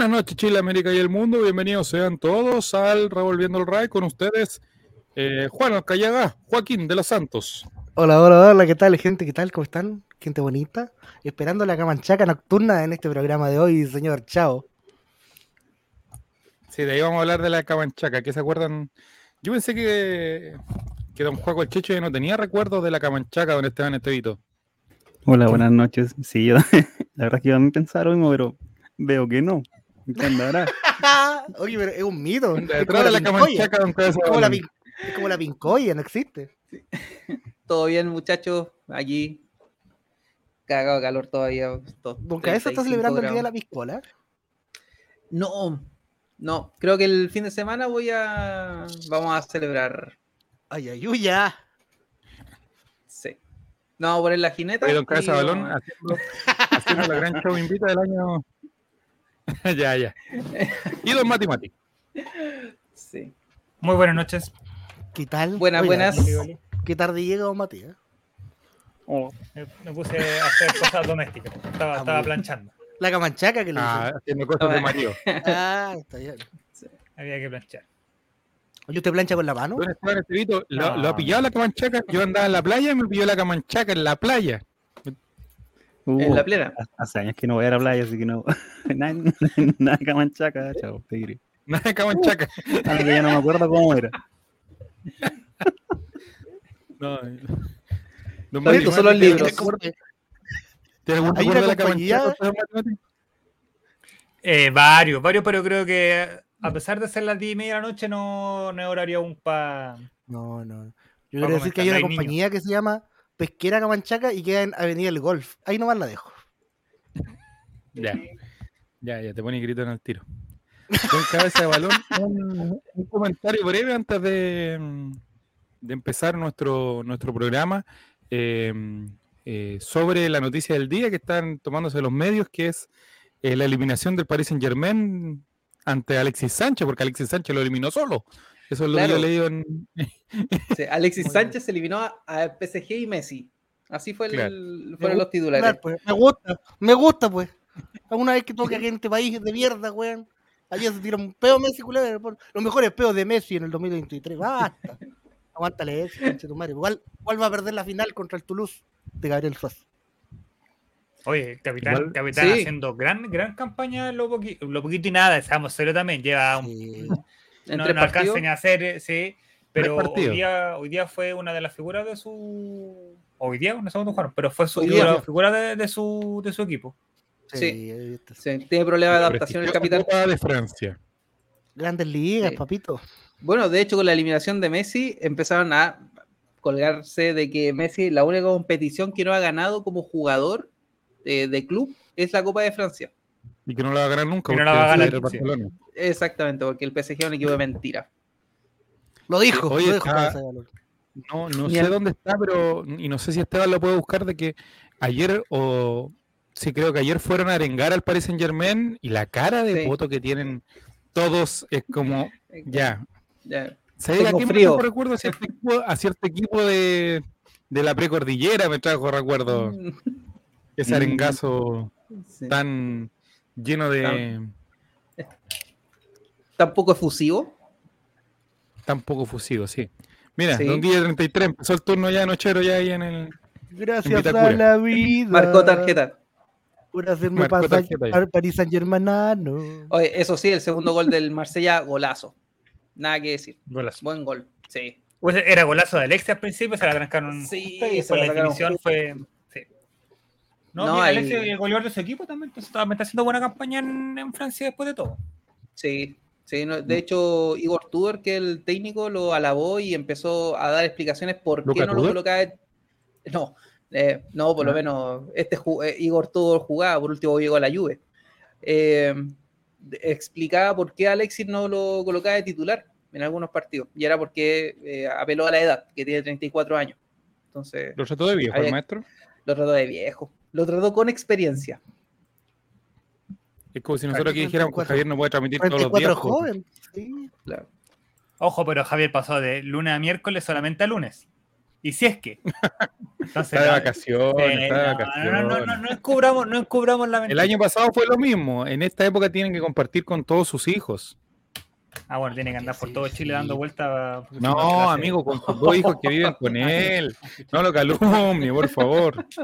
Buenas noches, Chile, América y el mundo. Bienvenidos sean todos al Revolviendo el Ray con ustedes. Eh, Juan Alcayaga, Joaquín de los Santos. Hola, hola, hola, ¿qué tal, gente? ¿Qué tal? ¿Cómo están? Gente bonita. Esperando la camanchaca nocturna en este programa de hoy, señor. Chao. Sí, de ahí vamos a hablar de la camanchaca. ¿Qué se acuerdan? Yo pensé que, que don Juan el Checho ya no tenía recuerdos de la camanchaca don Esteban Estevito. Hola, buenas noches. Sí, yo, la verdad es que iba a pensar mismo, pero veo que no. ¿Qué andará? Oye, pero es un mito. Es como de la la camanchaca, don Es como la es como la pincoya, no existe. Todo bien, muchachos. Aquí. Cagado de calor todavía. to- Don Cabeza está 35 celebrando el día de la piscola. No, no. Creo que el fin de semana voy a. Vamos a celebrar. Ay, ay, uy, ya. Sí. No, vamos a poner la jineta. Oye, don Cabeza y Balón haciendo, haciendo la gran show invita del año. ya, ya. Y don Mati Mati. Sí. Muy buenas noches. ¿Qué tal? Buenas, buenas. ¿Qué tarde llega, don Matías? Me, me puse a hacer cosas domésticas. Estaba, Ah, estaba planchando. La camanchaca que le Ah, haciendo cosas de marido. Ah, está bien. Había que planchar. Oye, ¿usted plancha con la mano? ¿lo, No. lo ha pillado la camanchaca? Yo andaba en la playa y me pilló la camanchaca en la playa. Uh, En la plena. Hace años que no voy a la playa, así que no. nada, nada de camanchaca, chao, te diré. Nada de camanchaca. Algo que ya no me acuerdo cómo era. No, estos son los ¿tiene libros. algún recuerdo- ¿Tiene algún recuerdo de la camanchaca? Eh, varios, varios, pero creo que a pesar de ser las 10 y media de la noche, no, no es horario aún para. No, no. Yo a quiero decir que hay una compañía que se llama Pesquera Camanchaca y queda en Avenida El Golf. Ahí nomás la dejo. Ya. Ya, ya te pone grito en el tiro. Don Cabeza de Balón, un, un comentario breve antes de, de empezar nuestro, nuestro programa eh, eh, sobre la noticia del día que están tomándose los medios, que es eh, la eliminación del Paris Saint Germain ante Alexis Sánchez, porque Alexis Sánchez lo eliminó solo. Eso es lo que yo Claro. he leído en, Sí, Alexis Sánchez eliminó a, a PSG y Messi. Así fue el- Claro. fueron los titulares. Claro, pues, Me gusta, me gusta, pues. Alguna vez que toque aquí en este país de mierda, weón. Ayer se tira un peo Messi, culero. Los mejores peos de Messi en el 2023. Basta. Aguántale eso, conche tu madre. Igual, igual va a perder la final contra el Toulouse de Gabriel Suazo. Oye, el capitán, Igual- capitán sí. haciendo gran, gran campaña en lo, poqui- lo poquito y nada. Seamos serios también. Lleva un- Sí. No, no ni a hacer, eh, sí. Pero hoy día, hoy día fue una de las figuras de su. Hoy día, no sé cuándo jugaron, pero fue su Hoy día. la figura de, de su, de su equipo. Sí. tiene problemas de adaptación el capitán. Copa de Francia. Grandes ligas, Sí. papito. Bueno, de hecho, con la eliminación de Messi empezaron a colgarse de que Messi, la única competición que no ha ganado como jugador eh, de club es la Copa de Francia. Y que no la va a ganar nunca. No la va a ganar, el sí. Barcelona. Exactamente, porque el PSG es un equipo de mentira. Lo dijo, Oye, lo dijo está- Cabeza de Balón. No, no sé dónde está, pero y no sé si Esteban lo puede buscar de que ayer o sí creo que ayer fueron a arengar al Paris Saint Germain y la cara de Sí. voto que tienen todos es como ya. Ya. ¿Sabes a me frío. trajo recuerdo? A cierto equipo, a cierto equipo de, de la precordillera me trajo recuerdo ese Mm. arengazo Sí. tan lleno de Tampoco efusivo. tan poco fusivo, sí. Mira, Sí. Don Guille 33 empezó el turno ya nochero ya ahí en el Gracias a la vida. Marcó tarjeta. Por hacerme Marcó pasar al Paris Saint Germain. Oye, eso sí, el segundo gol del Marsella, golazo. Nada que decir. Golazo. Buen gol. Sí. Pues era golazo de Alexia al principio, se la trancaron Sí, se la la definición fue. No, No, mira, Alexia, el goleador de su equipo también, entonces está, está haciendo buena campaña en, en Francia después de todo. Sí, sí, no, de hecho Igor Tudor, que el técnico, lo alabó y empezó a dar explicaciones por ¿Luka qué no lo Tudor? colocaba. en- No, eh, no, por lo Ah. menos este eh, Igor Tudor jugaba, por último llegó a la Juve. Eh, explicaba por qué Alexis no lo colocaba de titular en algunos partidos, y era porque eh, apeló a la edad, que tiene 34 años. Entonces, Lo trató de viejo, el maestro. lo trató de viejo, lo trató con experiencia. Es como si nosotros aquí dijéramos que 44. Javier no puede transmitir todos los días. 44 joven. Sí. Claro. Ojo, pero Javier pasó de lunes a miércoles solamente a lunes. Y si es que. Entonces, Está de vacaciones, eh, está de no, vacaciones. no, no, no, no encubramos, no encubramos la El mentira. año pasado fue lo mismo. En esta época tienen que compartir con todos sus hijos. Ah, bueno, tiene que andar por todo sí. Chile dando vueltas. No, amigo, con sus dos hijos que viven con él. No lo calumnie, por favor.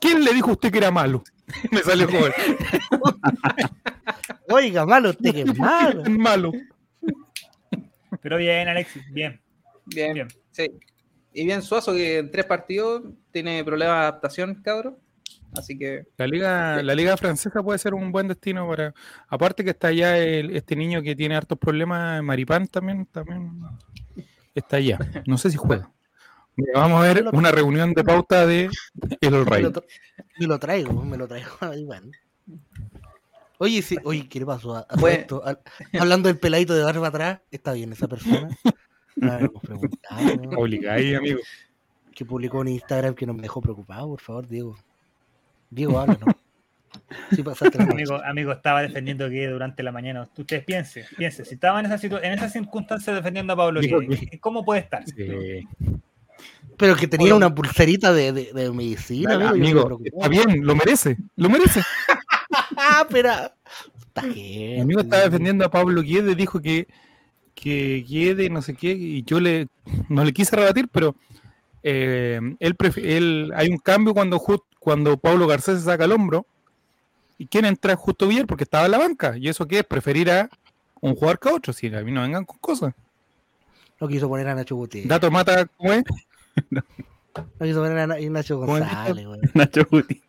¿Quién le dijo a usted que era malo? Me salió joven. Oiga, malo, usted que es malo. Es malo. Pero bien, Alexis, bien, Bien, bien. sí. Y bien Suazo, que en tres partidos tiene problemas de adaptación, cabrón. Así que La liga, la liga francesa puede ser un buen destino para. Aparte que está allá el- este niño que tiene hartos problemas, Maripán también, también está allá. No sé si juega. Mira, vamos a ver una reunión de pauta de El All Me lo, tra- me lo traigo, me lo traigo. Bueno. Oye, sí, oye, ¿qué le pasó a, a todo Bueno. esto? Hablando del peladito de barba atrás, ¿está bien esa persona? ¿no? Obligáis, amigo. que publicó en Instagram que nos dejó preocupado, por favor, Diego. Diego, habla, ¿no? Sí. Amigo, amigo estaba defendiendo que durante la mañana. Ustedes piensen, piensen, si estaba en esa, en esa circunstancia defendiendo a Pablo ¿cómo puede estar? Sí. Pero que tenía una pulserita de, de, de medicina, amigo. está bien, lo merece, lo merece. Ah, pero. Está bien. Mi amigo estaba defendiendo a Pablo Guede, dijo que, que no sé qué, y yo le no le quise rebatir, pero eh, él, él hay un cambio cuando cuando Pablo Garcés se saca el hombro. ¿Y quién entra Justo Villar? Porque estaba en la banca. ¿Y eso qué es? Preferir a un jugador que a otro. Si a mí no vengan con cosas. No quiso poner a Nacho Gutiérrez. Dato mata, ¿cómo es? No quiso poner a Na- Nacho ¿Cómo es González, güey. Nacho Guti.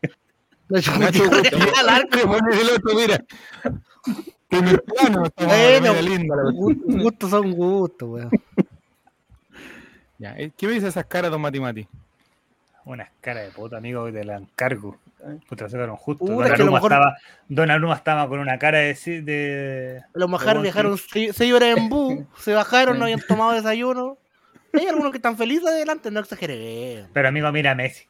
Nacho Gutiérrez. al arco. El otro, mira. Que me plano, Bueno. Gustos son gustos, weón. Ya, ¿Qué me dice esas caras, don Mati Mati? Unas caras de puta, amigo, que te la encargo. Puta, se fueron justo. Don Aruma, mejor- estaba, Don Aruma estaba con una cara de. de Los majar Pero, viajaron se- seis horas en bus, se bajaron, no habían tomado desayuno. Hay algunos que están felices adelante, no exageré. pero amigo, mira a Messi.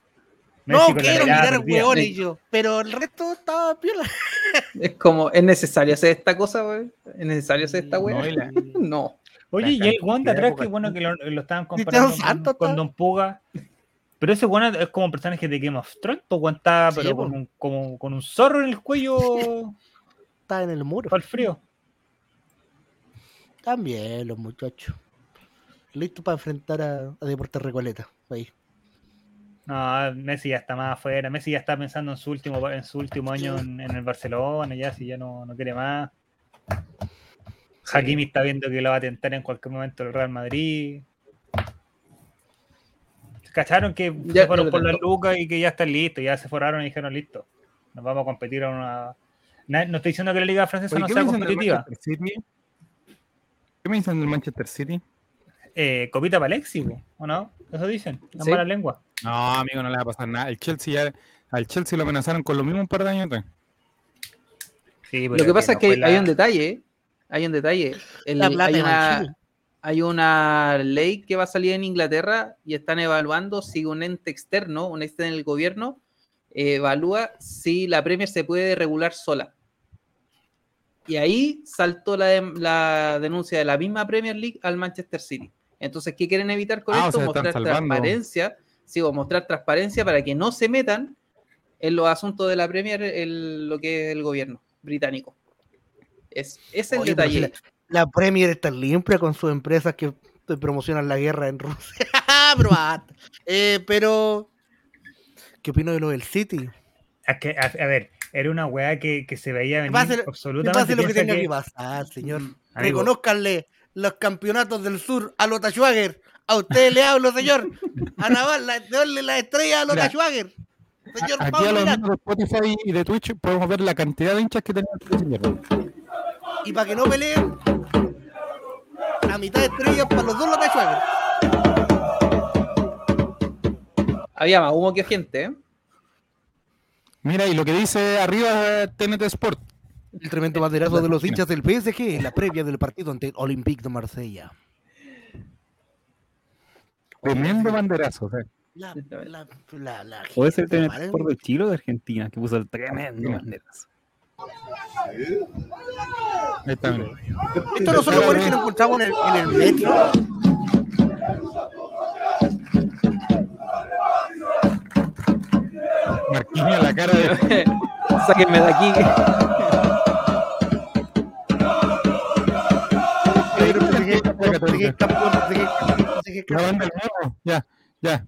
No Messi quiero mirar hueones yo, pero el resto estaba piola. es como, ¿es necesario hacer esta cosa, güey? ¿Es necesario hacer esta No, weá? No. Oye, y el Juan de cantidad de atrás, que bueno que lo, lo estaban comparando con, Santos con está- Don Puga. Pero ese Juan es como un personaje de Game of Thrones, pues Juan está, Sí, pero con un, como, con un zorro en el cuello Estaba en el muro. para el frío. También los muchachos. Listos para enfrentar a, a Deportes Recoleta. Ahí. No, Messi ya está más afuera. Messi ya está pensando en su último, en su último año en, en el Barcelona, ya si ya no, no quiere más. Hakimi está viendo que lo va a tentar en cualquier momento el Real Madrid. ¿Cacharon que Ya- se fueron por las lucas y que ya están listos? Ya se forraron y dijeron listo. Nos vamos a competir a una. Na- No estoy diciendo que la Liga Francesa Oye, no ¿qué sea competitiva. ¿Qué me dicen del Manchester City? Eh, copita para Alexis, ¿o no? Eso dicen, las Sí. malas lenguas. No, amigo, no le va a pasar nada. El Chelsea ya, al Chelsea lo amenazaron con lo mismo un par de años atrás. Sí, Lo que pasa no es que la- hay un detalle, hay un detalle. El- La plata hay, una, Chile. hay una ley que va a salir en Inglaterra y están evaluando si un ente externo, un ente del gobierno, eh, evalúa si la Premier se puede regular sola. Y ahí saltó la, de- la denuncia de la misma Premier League al Manchester City. Entonces, ¿qué quieren evitar con Ah, o esto? sea, Mostrar transparencia, sí, o mostrar transparencia para que no se metan en los asuntos de la Premier el- lo que es el gobierno británico. Es, ese es el Oye, pero si detalle. La Premier está limpia con sus empresas que promocionan la guerra en Rusia. pero, basta. Eh, pero, ¿qué opino de lo del City? Que, a, a ver, era una weá que, que se veía venir pase- absolutamente. pase lo que tenga que, que- pasar, señor. Amigo. Reconózcanle los campeonatos del sur a Lota Schwager. A usted le hablo, señor. A Naval, la, darle la estrella a Lota Schwager. Señor Aquí a Pablo los Milán. amigos de Spotify y de Twitch podemos ver la cantidad de hinchas que tenía este señor. Y para que no peleen, la mitad de estrellas para los dos Lota Schwager. Había más humo que gente, ¿eh? Mira, y lo que dice arriba TNT Sport. El tremendo banderazo de los hinchas del PSG en la previa del partido ante el Olympique de Marsella. Tremendo banderazo. O. La, la, la, la o es el tremendo de Chile de Argentina que puso el tremendo banderazo. Esto no son los goles que nos encontramos en el, en el metro. La cara de. Sáquenme de aquí. La banda del morro. Ya, ya.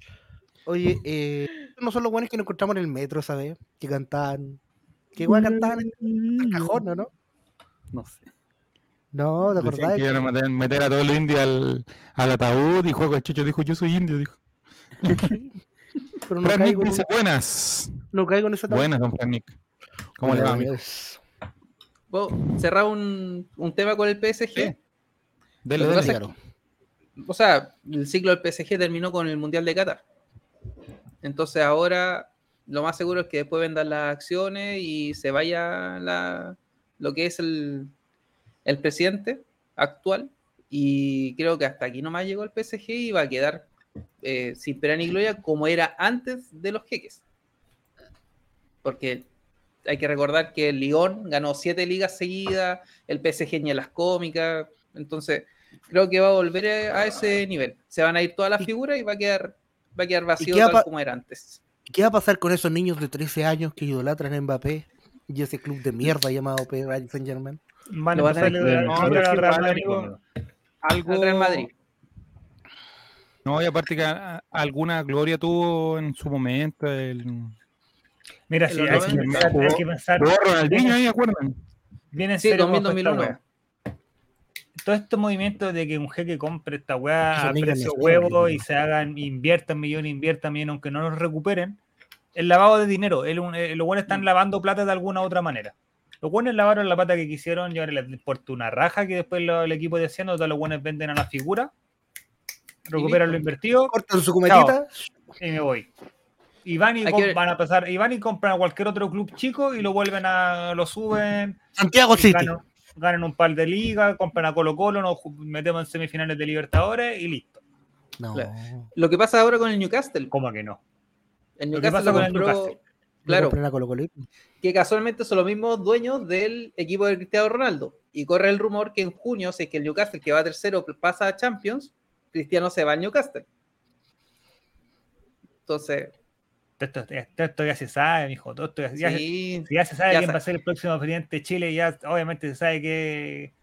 Oye, eh, no son los buenos que nos encontramos en el metro, ¿sabes? Que cantaban. Que igual cantaban en el cajón, ¿no? No sé. No, ¿te acordás? que iban a meter, a todos los indios al, al ataúd y Juego Chicho dijo: Yo soy indio. Dijo. Pero no Frank caigo, dice: Buenas. no caigo en esa Buenas, don Frank. ¿Cómo le va, amigo? ¿Puedo cerrar un, un tema con el PSG? Sí. Dele, dele. que- O sea, el ciclo del PSG terminó con el Mundial de Qatar. Entonces ahora lo más seguro es que después vendan las acciones y se vaya la, lo que es el, el presidente actual. Y creo que hasta aquí nomás llegó el PSG y va a quedar eh, sin pena ni gloria como era antes de los jeques. Porque hay que recordar que el Lyon ganó siete ligas seguidas, el PSG ni las cómicas. Entonces, creo que va a volver a ese nivel. Se van a ir todas las figuras y va a quedar, va a quedar vacío tal como era antes. ¿Qué va a pasar con esos niños de 13 años que idolatran a Mbappé y ese club de mierda llamado Paris Saint Germain? Van a no. Algo. Madrid. Y aparte que alguna gloria tuvo en su momento. El. Mira, En sí, hay, que 90 pensar, hay que pensar. Ronaldinho ahí, ¿acuerdan? Viene en Sí, serio 2000, bajo esta 2001. Todo este movimiento de que un jeque compre esta weá a precio huevo y se hagan, inviertan millones, inviertan millones, aunque no los recuperen, el lavado de dinero. El, eh, los buenos están lavando plata de alguna otra manera. Los buenos lavaron la plata que quisieron y ahora les importa una raja que después lo- el equipo diciendo, todos los buenos venden a la figura, recuperan lo invertido Cortan su cometita. y me voy. Y van y, que van a pasar, y van y compran a cualquier otro club chico y lo vuelven a, lo suben, Santiago City. Ganan un par de ligas, compran a Colo Colo, nos metemos en semifinales de Libertadores y listo. No. Claro. Lo que pasa ahora con el Newcastle. ¿Cómo que no? El Lo Newcastle pasa lo con el compró- Newcastle. Claro, compren a Colo Colo. que casualmente son los mismos dueños del equipo de Cristiano Ronaldo. Y corre el rumor que en junio, si es que el Newcastle, que va tercero, pasa a Champions, Cristiano se va al Newcastle. Entonces, Todo esto, todo esto ya se sabe, mijo. Todo esto ya, ya- sí, si ya se sabe ya quién sa- va a ser el próximo presidente de Chile, ya obviamente se sabe que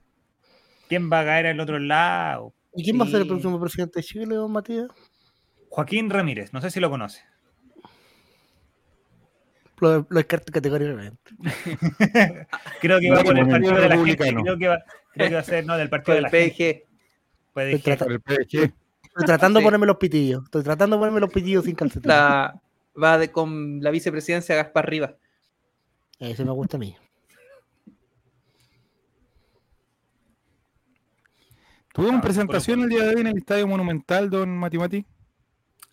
quién va a caer al otro lado. ¿Y quién va a ser el Sí. próximo presidente de Chile, don Matías? Joaquín Ramírez, no sé si lo conoce. Lo, lo descarto categóricamente. Creo que va por el partido de la gente. Creo que va, creo que va a ser, no, del partido de la gente. PG. Puede Estoy PSG. Estoy tratando Sí. de ponerme los pitillos. Estoy tratando de ponerme los pitillos sin calcetín. La, va de, con la vicepresidencia Gaspar Rivas. Ese me gusta a mí. Tuvimos Ah, presentación el día de hoy en el Estadio Monumental, don Matimati.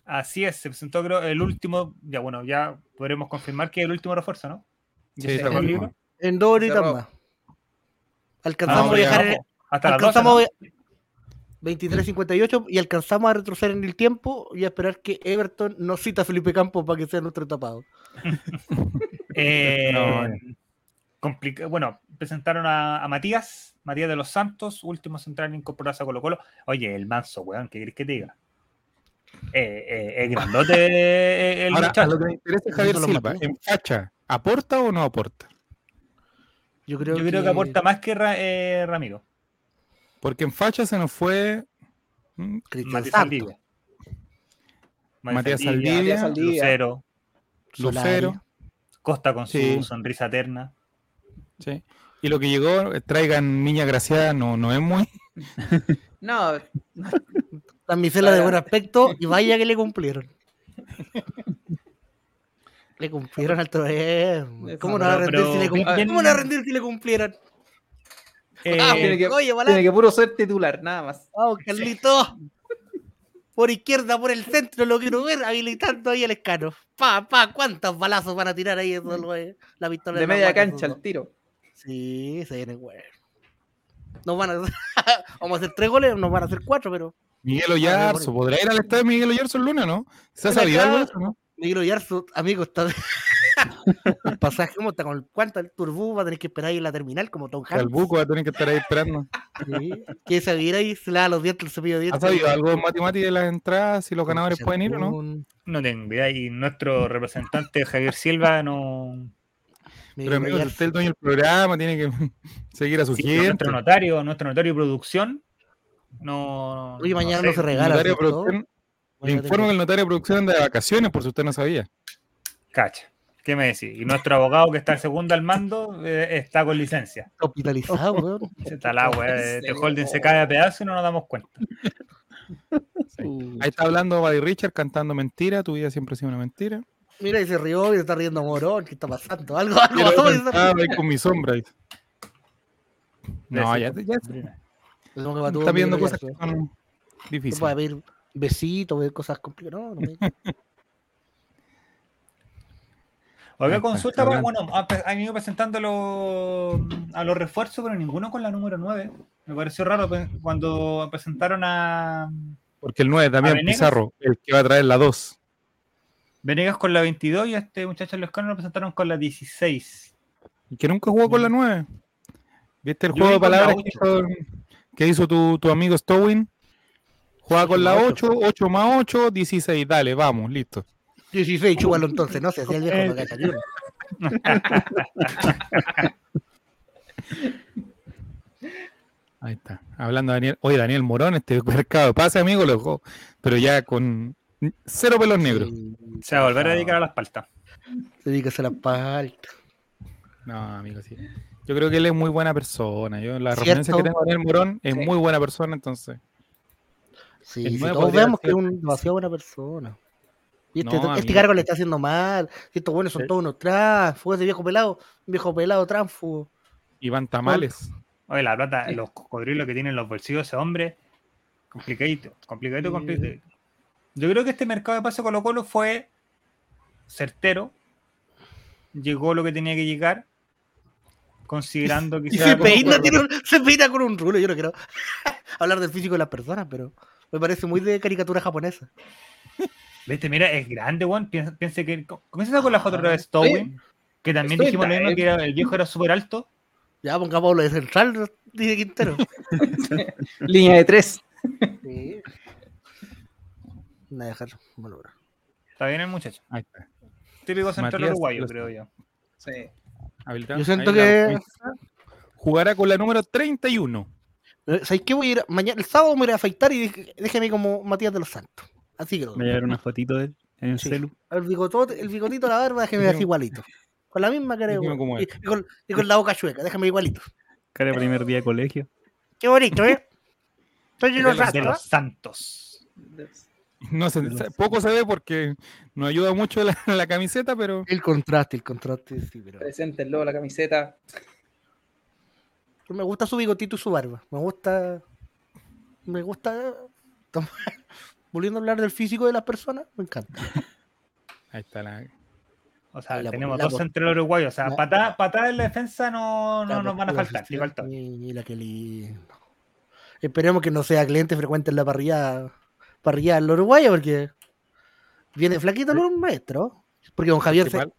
Así es, se presentó creo el último, ya bueno, ya podremos confirmar que es el último refuerzo, ¿no? Sí, libro. En dos horitas más. Alcanzamos Ah, a viajar ya. en, Ojo, hasta las 12, alcanzamos ¿no? A- 23.58 y alcanzamos a retroceder en el tiempo y a esperar que Everton nos cita a Felipe Campos para que sea nuestro tapado. Eh, No, bueno, presentaron a, a Matías, Matías de los Santos, último central en incorporarse a Colo Colo. Oye, el manso, weón, ¿qué querés que te diga? Eh, eh, es grandote eh, el Ahora, a muchacho. lo que me interesa es Javier Silva. ¿En facha aporta o no aporta? Yo creo, Yo creo que aporta más que Ra- eh, Ramiro. Porque en facha se nos fue Matías Saldivia. Matías Saldivia. Lucero, Solari. Lucero. Costa con Sí. su sonrisa eterna. Sí. Y lo que llegó, eh, traigan niña graciada, no, no es muy. No, La misela de buen aspecto y vaya que le cumplieron. le cumplieron al Troem. ¿Cómo no va a Pero- rendir si le cumplieron? ¿Cómo no va a rendir si le cumplieran? Eh, Ah, tiene que- Oye, Balán. tiene que puro ser titular, nada más. Vamos, Carlito. Por izquierda, por el centro, lo quiero ver, habilitando ahí el escano. Pa, pa, ¿cuántos balazos van a tirar ahí esos, güey? La pistola De en la media cancha al tiro. Sí, se viene, güey. Nos van a Vamos a hacer tres goles, nos van a hacer cuatro, pero Miguel Oyarzo, ¿podrá ir al estadio Miguel Oyarzo el lunes, no? ¿Se ha sabido algo de eso, no? Miguel Oyarzo, amigo, está, El pasaje, ¿cómo está? ¿Con el, ¿Cuánto el turbú va a tener que esperar ahí en la terminal como Tom El Hanks? buco va a tener que estar ahí esperando. Sí. Que se ahí, se lava los dientes, el cepillo de ¿Has dientes. sabido algo, Mati, de las entradas? Si los ganadores pueden ir o no? No tengo idea. Y nuestro representante Javier Silva no. Pero amigo, usted es el dueño del programa, tiene que seguir a su Sí, gente. nuestro notario, nuestro notario de producción. No. Oye, mañana sé. no se El regala. notario de producción- le informo que el notario de producción anda de vacaciones, por si usted no sabía. Cacha. ¿Qué me decís? Y nuestro abogado que está el segundo al mando eh, está con licencia. Está hospitalizado, weón. Está la wea de ¿En este holding se cae a pedazos y no nos damos cuenta. Ahí está hablando Buddy Richard cantando mentira. Tu vida siempre ha sido una mentira. Mira, y se rió y se está riendo Morón. ¿Qué está pasando? Algo, algo rió. ahí con mi sombra. dice. No, ya, ya está viendo cosas que son No difíciles. puede ver besitos, ver cosas complicadas. No, no me- Está, consulta, para- hablando. bueno, ha- han ido presentando los- a los refuerzos, pero ninguno con la número 9. Me pareció raro pe- cuando presentaron a Porque el 9 también? Pizarro, el que va a traer la 2. Venegas con la 22 y a este muchacho Lescano lo presentaron con la 16. Y que nunca jugó con la 9. ¿Viste el Yo juego de palabras que hizo, que hizo tu, tu amigo Stowin? Juega con la 8, 8 más 8, 16. Dale, vamos, listo. 16, chúbalo entonces, no sé si el viejo no cacha ni uno. Ahí está. Hablando de Daniel. Oye, Daniel Morón, este mercado. Pase, amigo, lo dejó. Pero ya con cero pelos negros. Sí, Se va a volver a dedicar a las paltas. Se dedica a hacer la palta. No, amigo, sí. Yo creo que él es muy buena persona. Yo la ¿Cierto? referencia que tengo de Daniel Morón es Sí. muy buena persona, entonces. Sí, si todos vemos que es ser- un demasiado buena persona. Y este, No, este cargo le sí. está haciendo mal. Estos buenos son Sí. todos unos tránsfugos, ese viejo pelado, un viejo pelado tránsfugo. Iván Tamales. Oye, la plata, los cocodrilos que tienen en los bolsillos ese hombre, complicadito, complicadito, Sí. complicadito. Yo creo que este mercado de pase Colo Colo fue certero, llegó lo que tenía que llegar, considerando que Y se peina, tiene un- se peina con un rulo. Yo no quiero hablar del físico de las personas, pero me parece muy de caricatura japonesa. Viste, mira, es grande, weón. Piensa, piensa que. Comienza con la foto otra vez, Sí. Stowin, que también Estoy dijimos lo mismo, que era- el viejo era súper alto. Ya pongamos lo de central, dice Quintero. Línea de tres. Sí. Nada, dejar malograr. Está bien el muchacho. Ahí está. Típico central Matías uruguayo, Los- creo yo. Sí. Habilitado. Yo siento Ahí que-. Jugará con la número 31. Eh, ¿Sabes qué? Voy a ir mañana, el sábado me voy a ir a afeitar y déjeme como Matías de los Santos. Así que lo Me voy a dar una fotito de él en el Sí. celu. El bigotote, el bigotito, la barba, déjeme así igualito. Con la misma cara de Déjeme huevo. como y, con, y con la boca chueca, déjame igualito. Cara de primer día de colegio. Qué bonito, ¿eh? Soy de De los de Santos. los Santos. No se, poco se ve porque no ayuda mucho la, la camiseta, pero El contraste, el contraste, sí, pero. Presente el logo, la camiseta. Me gusta su bigotito y su barba. Me gusta. Me gusta. Volviendo a hablar del físico de las personas, me encanta. ahí está la. O sea, La- tenemos la- dos centrales uruguayos. O sea, la- patadas patá en la defensa no, no La nos van a faltar. faltan. Mira qué lindo. Esperemos que no sea cliente frecuente en la parrilla parrilla en Uruguaya porque viene flaquito el maestro. Porque don Javier se,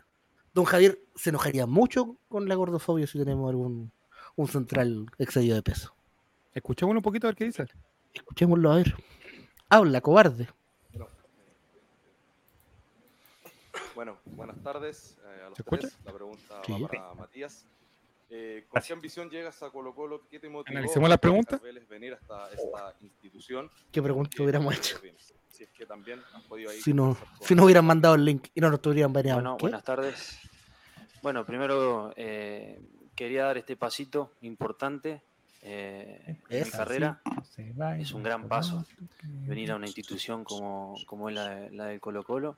don Javier se enojaría mucho con la gordofobia si tenemos algún un central excedido de peso. Escuchemos un poquito a ver qué dice. Escuchémoslo a ver. Habla, cobarde. Bueno, buenas tardes eh, a los ¿Se escucha? tres. La pregunta Sí. va para Matías. Eh, ¿Con qué ambición llegas a Colo Colo? ¿Qué te motivó Analicemos las a preguntas. Vélez venir hasta esta institución? ¿Qué pregunta ¿Qué- hubiéramos hecho? Si es que también has podido ahí Si no, si no hubieran mandado el link y no nos tuvieran baneado. Bueno, ¿Qué? buenas tardes. Bueno, primero eh, quería dar este pasito importante eh, en mi carrera. Es un gran paso Venir a una institución como, como es la, de- la del Colo Colo.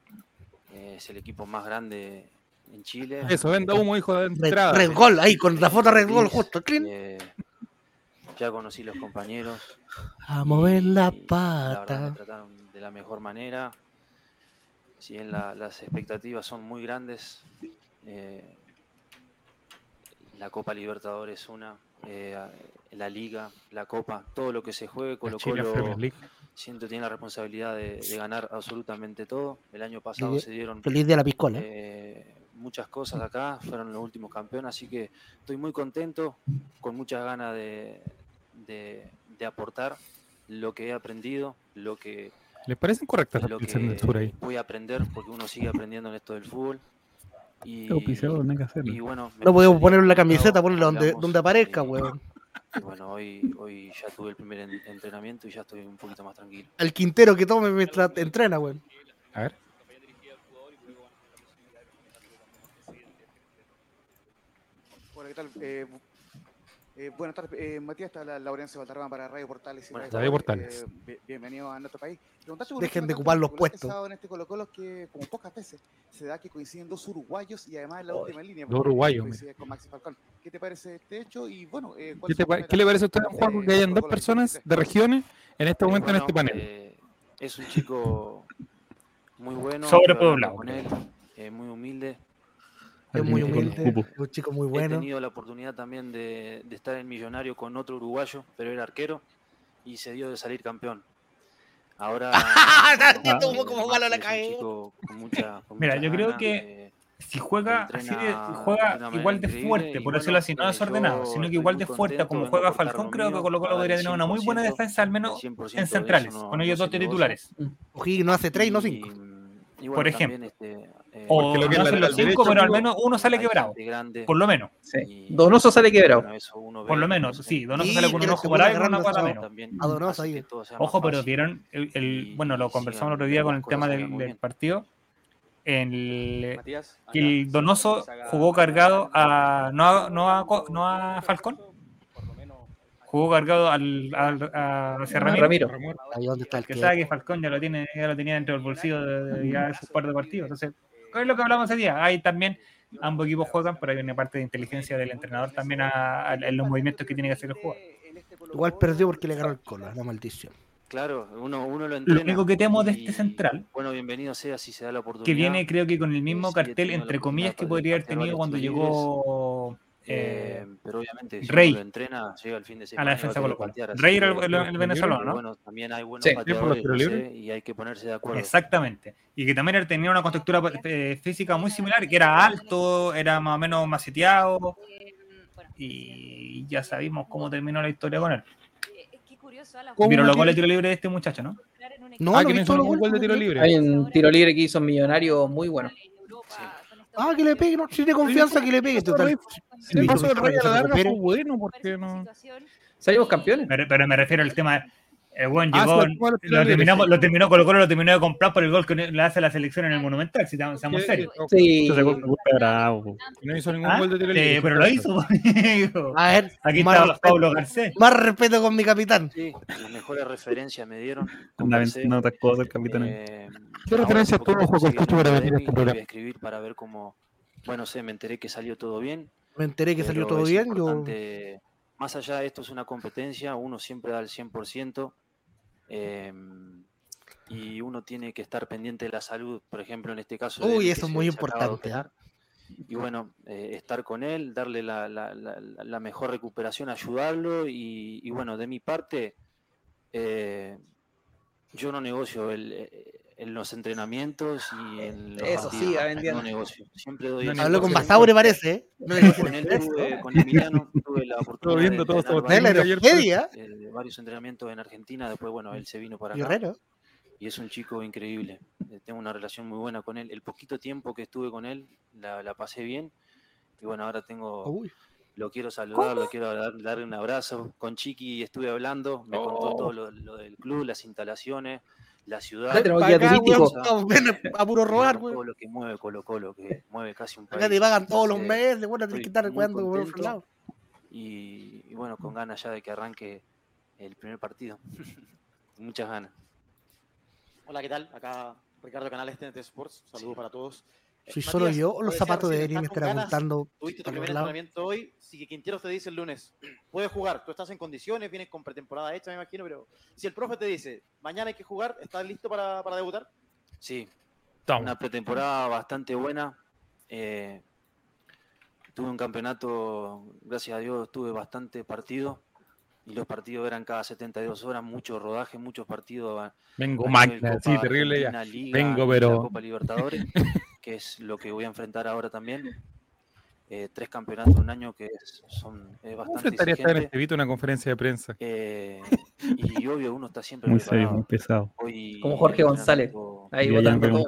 eh, es el equipo más grande en Chile. Eso, venda humo, hijo de entrada. Red Gol, ahí con la foto Red Gol justo. clean. eh, ya conocí los compañeros. A mover la y La verdad pata. me trataron de la mejor manera. Si bien la- las expectativas son muy grandes, eh, la Copa Libertadores es una, eh, la Liga, la Copa, todo lo que se juegue, Colo Colo siento tiene la responsabilidad de, de ganar absolutamente todo. El año pasado Feliz- se dieron Feliz día de la piscola. eh, muchas cosas acá, fueron los últimos campeones, así que estoy muy contento, con muchas ganas de, de- de aportar lo que he aprendido, lo que, ¿Les parecen correctas las sur ahí? voy a aprender, porque uno sigue aprendiendo en esto del fútbol. Y, Auspiciador, no hay que hacerlo. y bueno, No podemos en la camiseta, ponerlo donde, donde aparezca, eh, weón. Y bueno, hoy, hoy ya tuve el primer en- entrenamiento y ya estoy un poquito más tranquilo. El Quintero que tome mientras entrena, weón. A ver. Hola, ¿qué tal? Eh, eh, buenas tardes, eh, Matías, está la Laurencio Valderrama para Radio Portales. y Buenas Radio. Radio Portales. Eh, bi- bienvenido a nuestro país. Dejen de ocupar los puestos. En este Colo Colo que, como pocas veces, se da que coinciden dos uruguayos y además en la última línea. dos uruguayos, con Maxi Falcón. ¿Qué te parece este hecho? Y bueno, eh, ¿Qué, ¿cuáles te son pa- las qué le parece a usted, Juan, que hayan dos Colo-Colo personas 2023? de regiones en este Eh, momento en este panel? eh, es un chico muy bueno. Sobrepoblado, eh, muy humilde. Es muy humilde, un chico muy He bueno. tenido la oportunidad también de, de estar en Millonario con otro uruguayo, pero era arquero y se dio de salir campeón. Ahora. Bueno, Maxi malo la es un cagué. chico con mucha- con Mira, yo creo que eh, Si juega así de, entrena juega igual de fuerte, por decirlo así, no desordenado, sino que igual de fuerte como juega Falcón, creo que Colo Colo debería tener una muy buena 100%, defensa, al menos el 100% en centrales, no- con ellos dos titulares. O'Higgins no hace tres y no Y, cinco. y bueno, Por ejemplo. también, este, eh, O Porque lo que no hacen los cinco, derecho, pero al menos uno sale quebrado, grande por lo menos. Sí. y- Donoso sale quebrado. bueno, Por lo menos, sí, Donoso sale con un ojo por ahí y una pata menos. A Donoso ahí. Ojo, pero vieron, el, el- y- bueno, lo conversamos el otro día con el tema del, partido. El, Matías, que el Donoso jugó cargado a no a, no a, no a Falcón, jugó cargado al, al- a, hacia Ramiro, Ramiro. Ahí donde está el que que. sabe que Falcón ya lo tiene, ya lo tenía dentro del bolsillo de, de ya sus par de partidos. Entonces, es lo que hablamos ese día. Ahí también ambos equipos juegan, pero hay una parte de inteligencia del entrenador también a- a- en los movimientos que tiene que hacer el jugador. Igual perdió porque le ganó el cola, la maldición. Claro, uno, uno lo Lo entrena. único que temo de este central, Bueno, bienvenido sea si se da la oportunidad. que viene creo que con el mismo cartel, entre comillas, que podría haber tenido cuando llegó Eh, eh, pero obviamente, si Rey. uno lo entrena, llega al fin de semana. a la defensa así Rey era el, el- el venezolano, ¿no? Bueno, también hay buenos Sí. pateadores, ¿Por los tiros yo sé, libres? y hay que ponerse de acuerdo. Exactamente. Y que también él tenía una constructura eh, física muy similar, que era alto, era más o menos maceteado, y ya sabimos cómo terminó la historia con él. ¿Cómo Vieron los goles de tiro libre de este muchacho, ¿no? No, Ah, no que he no visto hizo los ningún goles, gol de tiro ¿no? libre. Hay un tiro libre que hizo un millonario muy bueno. Ah, que le pegue, no, si tiene confianza que le pegue. Total. El Sí, paso del Rey a la se larga fue bueno, porque no? Salimos campeones. Pero, pero me refiero al tema. El buen Ah, llegó, lo, sí. lo terminó Colo Colo, lo terminó de comprar por el gol que le hace la selección en el Monumental, si estamos seamos serios. Sí. Po. No hizo ningún ¿Ah? gol de tiro Sí, pero lo hizo, amigo. A ver, Aquí respeto, Pablo Garcés. más respeto con mi capitán. Sí, las mejores referencias me dieron. No otras cosas, el capitán. eh, ¿Qué ahora referencias tuvo Cortacho el para venir a este programa? Voy a escribir para ver cómo. Bueno, sé, me enteré que salió todo bien. Me enteré que salió todo bien. Yo... Más allá de esto es una competencia, uno siempre da el 100%. Eh, y uno tiene que estar pendiente de la salud, por ejemplo, en este caso. Uy, eso es muy importante, ¿ah? Y bueno, eh, estar con él, darle la, la- la- la- la mejor recuperación, ayudarlo. Y, y bueno, de mi parte, eh, yo no negocio el, eh, en los entrenamientos y en los Eso sí, partidos. vendiendo. No negocio. Siempre doy No. Habló con 100%. Basaure, parece. ¿eh? No Con él tuve, con Emiliano tuve la oportunidad viendo de todo era Ortopedia, eh, varios entrenamientos en Argentina, después bueno, él se vino para acá Guerrero. y es un chico increíble. Eh, Tengo una relación muy buena con él. El poquito tiempo que estuve con él la, la pasé bien y bueno, ahora tengo, Uy. lo quiero saludar, lo quiero dar- darle un abrazo. Con Chiqui estuve hablando, me contó Oh. todo lo, lo del club, las instalaciones, la ciudad. Acá tenemos guía turístico. a puro robar, todo güey. lo que mueve Colo Colo, que mueve casi un país. Acá te pagan todos los meses, bueno, tienes estoy que estar muy cuidando por otro lado. y, y bueno, con ganas ya de que arranque el primer partido. Muchas ganas. Hola, ¿qué tal? Acá Ricardo Canales, TNT Sports. Saludos para todos. Soy solo yo, lo los zapatos de Eri me ¿estás con están apuntando. Tuviste tu primer entrenamiento hoy. Si que Quintero te dice el lunes, puedes jugar. Tú estás en condiciones, vienes con pretemporada hecha, me imagino, pero si el profe te dice, mañana hay que jugar, ¿estás listo para, para debutar? Sí, Toma. una pretemporada bastante buena. Eh, tuve un campeonato, gracias a Dios, tuve bastante partido. Y los partidos eran cada 72 horas, mucho rodaje, muchos partidos. Vengo máquina, sí, terrible ya. Liga Vengo, pero- Copa Libertadores. que es lo que voy a enfrentar ahora también. Eh, tres campeonatos en un año que es- son es ¿Cómo bastante enfrentaría estar en este una conferencia de prensa? Eh, y obvio, uno está siempre Muy serio, muy pesado. Hoy Como Jorge González. Ahí votando todo.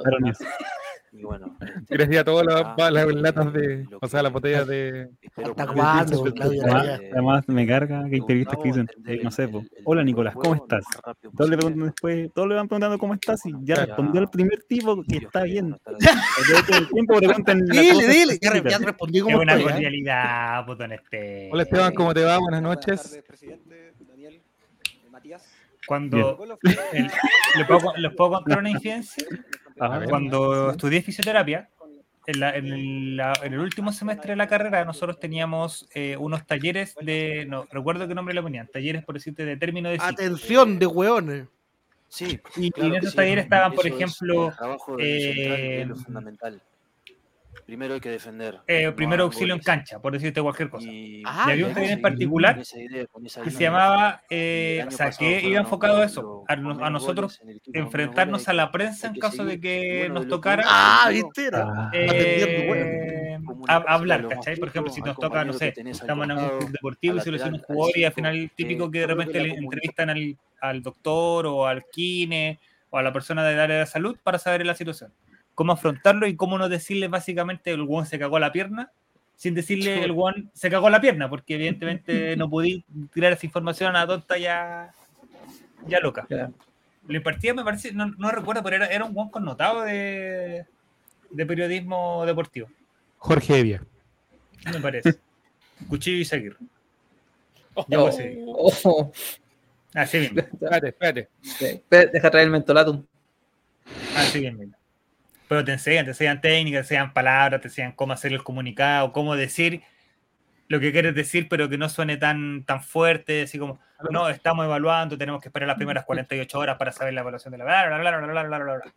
Y bueno, este, Tiraría todas las, ah, las latas de. O sea, las botellas de. ¿Hasta cuándo, de- Además, me carga que entrevistas que dicen, no sé, po, hola Nicolás, ¿cómo estás? Todos le preguntan después, todos le van preguntando cómo estás y ya respondió el primer tipo que está bien. El tiempo preguntan Dile, dile, ya, respondí Es como una estoy, ¿eh? cordialidad, putón este. Hola Esteban, ¿cómo te va? Buenas noches. presidente, Daniel, eh, Matías. Cuando Colo- el- ¿les, puedo, les puedo contar una incidencia? Ajá. Cuando estudié fisioterapia, en, la- en el, la- en el último semestre de la carrera, nosotros teníamos eh, unos talleres de. No recuerdo qué nombre le ponían, talleres por decirte de término de. Atención de hueones. Sí, Y, en esos sí. talleres estaban, por es ejemplo, el trabajo del central eh, es lo fundamental. Primero hay que defender. eh, no primero auxilio en goles. cancha, por decirte cualquier cosa. Y, Ah, y había un en particular con esa idea, con esa que se llamaba, eh, o sea, pasado que iba enfocado a eso, a, a nosotros en equipo enfrentarnos a la prensa en caso de que nos tocara Ah, viste, era. Ah, eh, a- comunicarse hablar, ¿cachai? Por ejemplo, si nos toca, no sé, estamos en un club deportivo y al selecciona un jugador y al final típico que de repente le entrevistan al, al doctor o al kine o a la persona del área de salud para saber la situación. Cómo afrontarlo y cómo no decirle básicamente el guan se cagó la pierna sin decirle el guan se cagó la pierna, porque evidentemente no podí tirar esa información a una tonta ya, ya loca. Claro. Lo impartía, me parece, no, no recuerdo, pero era, era un guan connotado de, de periodismo deportivo, Jorge Evia. me parece. Cuchillo y seguir. Seguir. Oh, Así mismo, Espérate, espérate. deja traer el mentolatum. así mismo. Pero te enseñan, te enseñan técnicas, te enseñan palabras, te enseñan cómo hacer el comunicado, cómo decir lo que quieres decir, pero que no suene tan, tan fuerte, así como, no, estamos evaluando, tenemos que esperar las primeras 48 horas para saber la evaluación de la... Bla, bla, bla, bla, bla, bla, bla, bla.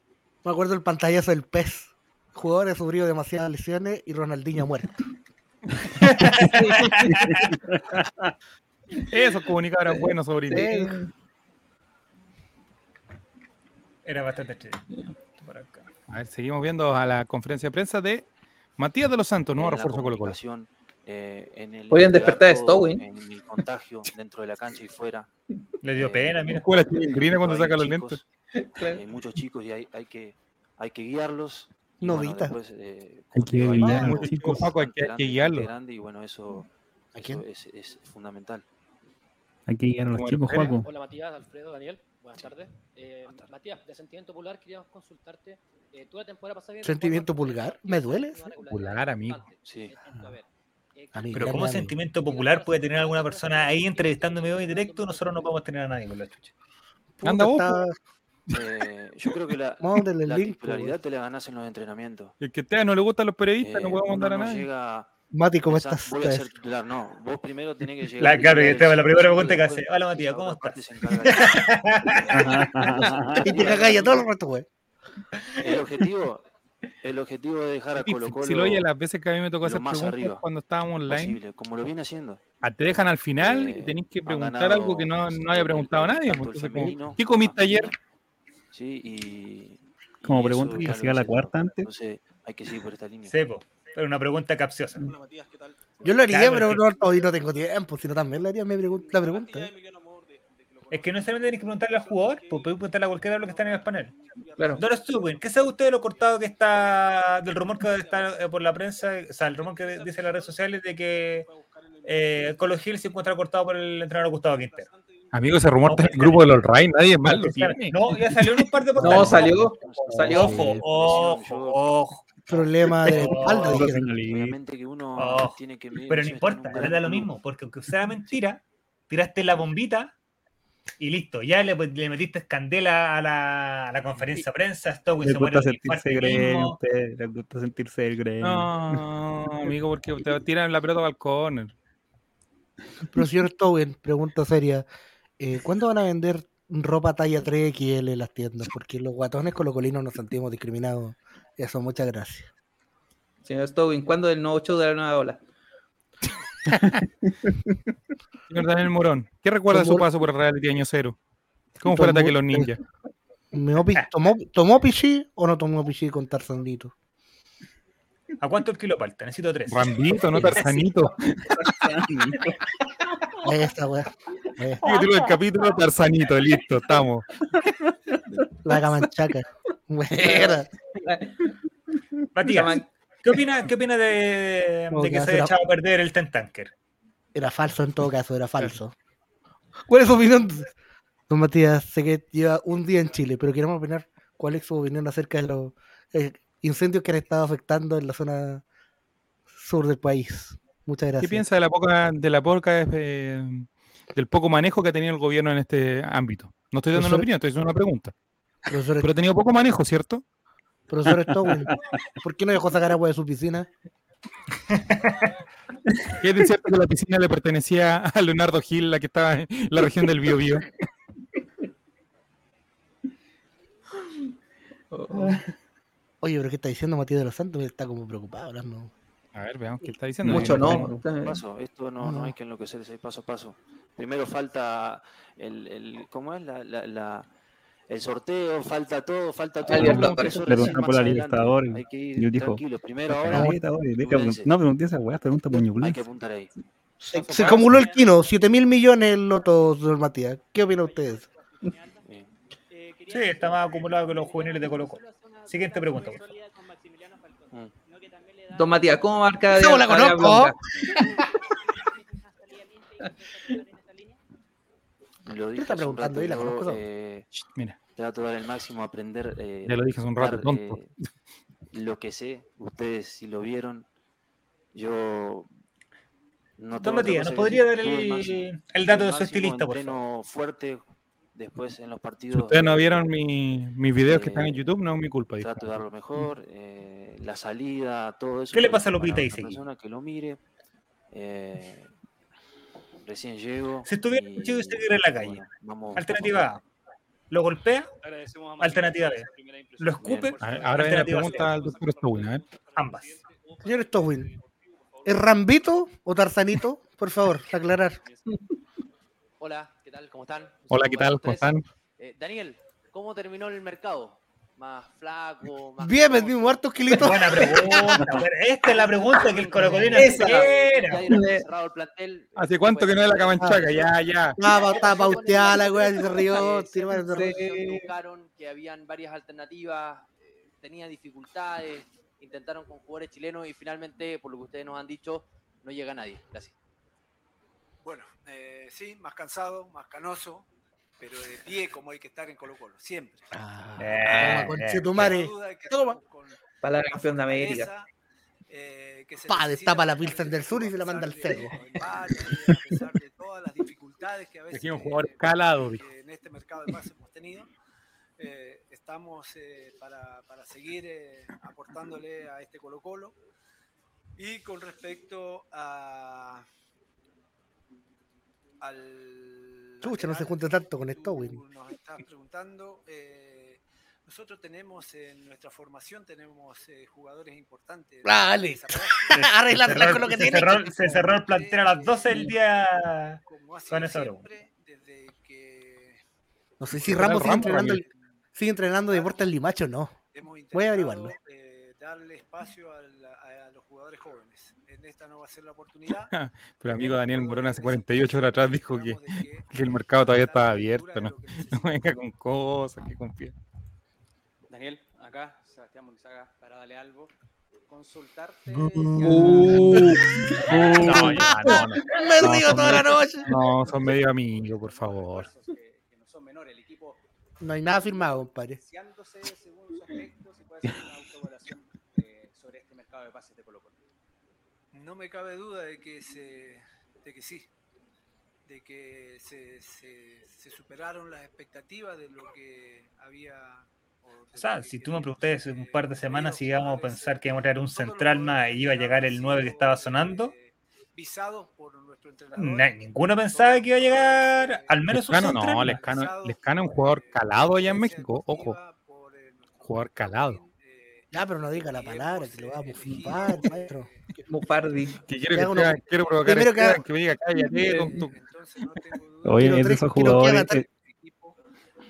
Me acuerdo el pantallazo del PES. Jugadores sufrido demasiadas lesiones y Ronaldinho muerto. Esos comunicadores buenos sobre Sí. Era bastante estrella. Por acá. A ver, seguimos viendo a la conferencia de prensa de Matías de los Santos, nuevo refuerzo Colo Colo. eh, en el Podrían despertar a Stowin. En el contagio dentro de la cancha y fuera. Le dio pena, mira. ¿Cómo la chilindrina cuando saca los chicos, lentes? Hay muchos chicos y hay, hay que hay que guiarlos. Novita. después, eh, Hay que digo, guiar hay a los un chicos. Paco, hay que- que guiarlos. grande y bueno, eso, eso es, es fundamental. Hay que guiar a los chicos. Juaco. Hola Matías, Alfredo, Daniel, buenas tardes. Eh, Matías, de Sentimiento Pulgar queríamos consultarte. Eh, tú la temporada pasada ¿Sentimiento pulgar? ¿Me duele Pulgar, amigo. constante Sí. Eh, A mí, Pero como sentimiento popular puede tener alguna persona ahí entrevistándome hoy en directo, nosotros no podemos tener a nadie con la chucha. Anda vos, está- Eh, yo creo que la, la link, titularidad te la ganás en los entrenamientos. El que te no le gustan los periodistas, no Eh, podemos uno mandar a no nadie. llega Mati, ¿cómo estás? Voy a ser titular, no. Vos primero tenés que llegar. La, claro, y titular esta es la primera pregunta que hace. Hola Matías, ¿cómo estás? Y te cagáis a todo el rato, güey. El objetivo, el objetivo de dejar a Colo Colo Si lo oye las veces que a mí me tocó hacer preguntas arriba cuando estábamos online, posible, como lo viene haciendo. ah, te dejan al final y Eh, tenés que preguntar algo que no, no haya preguntado nadie. pues, como, ¿Qué comiste ayer? Sí, y. Como y pregunta que hacía la cuarta antes. Entonces hay que seguir por esta línea. Sepo, pero una pregunta capciosa. Hola Matías, ¿qué tal? Yo lo haría, Claro, pero no, hoy no tengo tiempo, sino también le haría mi pregun- la pregunta. Es que no necesariamente tenés que preguntarle al jugador, pues podés preguntarle a cualquiera de los que están en el panel. Claro. Don Stubin, ¿qué sabe usted de lo cortado que está, del rumor que está eh, por la prensa, o sea, el rumor que dice en las redes sociales de que eh, Colo Gil se encuentra cortado por el entrenador Gustavo Quintero? Amigo, ese rumor No, está en el grupo de los Ray, nadie más lo tiene. No, ya salió en un par de portales. No, salió. Salió. Ojo, ojo, ojo. Problema de Oh, espalda, dijeron. Obviamente que uno Oh, tiene que medir Pero no importa, le gran da lo mismo, porque aunque sea mentira, tiraste la bombita y listo, ya le, le metiste candela a la, a la conferencia de prensa, Stowin Les se gusta sentirse ustedes, les gusta sentirse el. No, amigo, porque te tiran la pelota al corner. Pero señor Stowen, pregunta seria. eh, ¿Cuándo van a vender ropa talla 3XL en las tiendas? Porque los guatones colocolinos nos sentimos discriminados. Eso, muchas gracias. Señor Stowin, ¿cuándo el nuevo show de la nueva ola? Señor Daniel Morón, ¿qué recuerda de su paso por el reality año cero? ¿Cómo fue el ataque de los ninjas? ¿Me opi- ¿Tomó, ¿Tomó pichí o no tomó pichí con Tarzandito? ¿A cuánto el kilo palta? Necesito tres. Rambito, no Tarzanito. Ahí está, weón. Título del capítulo, Tarzanito, listo, estamos. La camanchaca. Buena. Matías, ¿qué opina, qué opina de, que se haya echado a perder el Tentanker? Era falso en todo caso, era falso. ¿Cuál es su opinión? Don Matías, sé que lleva un día en Chile, pero queremos opinar cuál es su opinión acerca de los eh, incendios que han estado afectando en la zona sur del país. Muchas gracias. ¿Qué piensa de la poca, de la poca, eh, del poco manejo que ha tenido el gobierno en este ámbito? No estoy dando una opinión, estoy haciendo una pregunta. Profesor, Pero ha tenido poco manejo, ¿cierto? profesor Stowell, ¿por qué no dejó sacar agua de su piscina? Es de cierto que la piscina le pertenecía a Leonardo Gil, la que estaba en la región del Biobío. Oye, pero ¿qué está diciendo Matías de los Santos? Está como preocupado hablando. A ver, veamos qué está diciendo. Mucho no. Paso esto no, no No. hay que enloquecerse paso a paso. Primero falta el, el ¿cómo es? La, la, la- el sorteo, falta todo, falta todo. Le preguntó por la. Libertadores. Hay que ir dijo, tranquilo. Primero ahora. No pregunté esa weá, pregunta por hay que apuntar ahí. Se, se acumuló el Kino, 7 mil millones el loto, don Matías. ¿Qué opinan ustedes? Sí, está más acumulado que los juveniles de Colo Colo. Siguiente pregunta, por favor. Mm. Don Matías, ¿cómo marca ¿Cómo la conozco? Lo dije está hace un preguntando? rato, la yo, conozco. eh, Mira, trato de dar el máximo a aprender. eh, Ya lo dije hace un rato, dar, tonto. eh, lo que sé, ustedes si lo vieron, yo no Don tengo cosa ¿nos podría dar el, el dato de su estilista, por favor? fuerte después en los si partidos. ustedes no eh, vieron mi- mis videos que están en eh, YouTube, no es mi culpa. dijo. Trato de dar lo mejor, eh, la salida, todo eso. ¿Qué le pasa a Lupita para y persona que lo mire. eh, recién llego. Si estuviera y, Chico Seguir en la calle, bueno, vamos- Alternativa vamos A. ¿Lo golpea? Alternativa B. ¿Lo escupe? Bien. Ahora viene la pregunta al doctor Stowin. Ambas. Señor Stowin, ¿es Rambito o Tarzanito? Por favor, aclarar. Hola, ¿qué tal? ¿Cómo están? Hola, ¿qué tal? ¿Cómo están? Eh, Daniel, ¿cómo terminó el mercado? ¿Más flaco? Más Bien, vendimos hartos kilitos. Buena pregunta. Esta es la pregunta que el colocolino espera. dieron por cerrado el plantel. ¿Hace cuánto que no es la camanchaca? Ya, ya. Estaba, estaba pauteada la weá, se rió. Eh, equivocaron, que habían varias alternativas, eh, tenía dificultades, intentaron con jugadores chilenos y finalmente, por lo que ustedes nos han dicho, no llega nadie. Gracias. Bueno, eh, sí, más cansado, más canoso, pero de pie como hay que estar en Colo Colo, siempre. Ah, Eh, eh. conchetumare. No duda de que Toma. estamos con Para la campeón de América. eh, que se Pa, destapa la Pilsen de del Sur y se la manda al cerro. A pesar de todas las dificultades que a veces un eh, jugador calado, en este mercado de pases hemos tenido, eh, estamos eh, para, para seguir eh, aportándole a este Colo Colo. Y con respecto a al Chucha, no se junte tanto con Stowin. tú Nos estás preguntando. eh, nosotros tenemos en nuestra formación tenemos eh, jugadores importantes. Desarrollo, Arreglarla con lo que se, tiene. cerró, se cerró el plantel a las 12 del día. como Con pregunta. siempre, desde que No sé si Ramos sigue Ramos, entrenando, sigue entrenando Deportes Limacho o no. Voy a averiguarlo. eh, darle espacio a, la- a los jugadores jóvenes. En esta no va a ser la oportunidad. Pero amigo Daniel Morón hace 48 horas atrás dijo que, que el mercado todavía estaba abierto, ¿no? No venga con cosas, que confía. Daniel, acá, Sebastián Murizaga, para darle algo. Consultarte. Uh, No, ya, no, no. Me No, río son toda la medio- noche. No, son medio amigos, por favor. Que no son menores, el equipo No hay nada firmado, compadre. según su aspecto, si puede hacer una autoevaluación eh, sobre este mercado de pases de Colo Colo. No me cabe duda de que se, de que sí, de que se, se, se superaron las expectativas de lo que había. O sea, si tú me preguntaste hace un par de semanas si íbamos a pensar que íbamos a traer un central más y iba a llegar el 9 que estaba sonando, Visados por nuestro entrenador. na- ninguno pensaba que iba a llegar al menos un Lescano, central. no. Lescano, Lescano es un jugador calado allá en México, ojo. Jugador calado. Ya, pero no diga la palabra, que lo vamos a flipar, maestro. Mufardi. Que quiero, que uno- quiero provocar primero que que me diga, cállate, con tu... Oye, Quiero es de esos jugadores que, es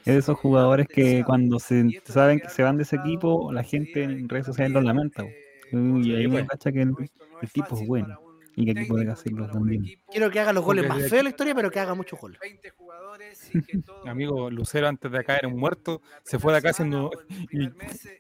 de esos jugadores que cuando se saben que se van de ese equipo, la gente en redes sociales los lamenta. Uy, ahí uno cacha que el, el tipo es bueno y que aquí puede hacerlo también. Quiero que haga los goles más feos de la historia, pero que haga muchos goles. Amigo, Lucero antes de acá era un muerto, se fue de acá siendo y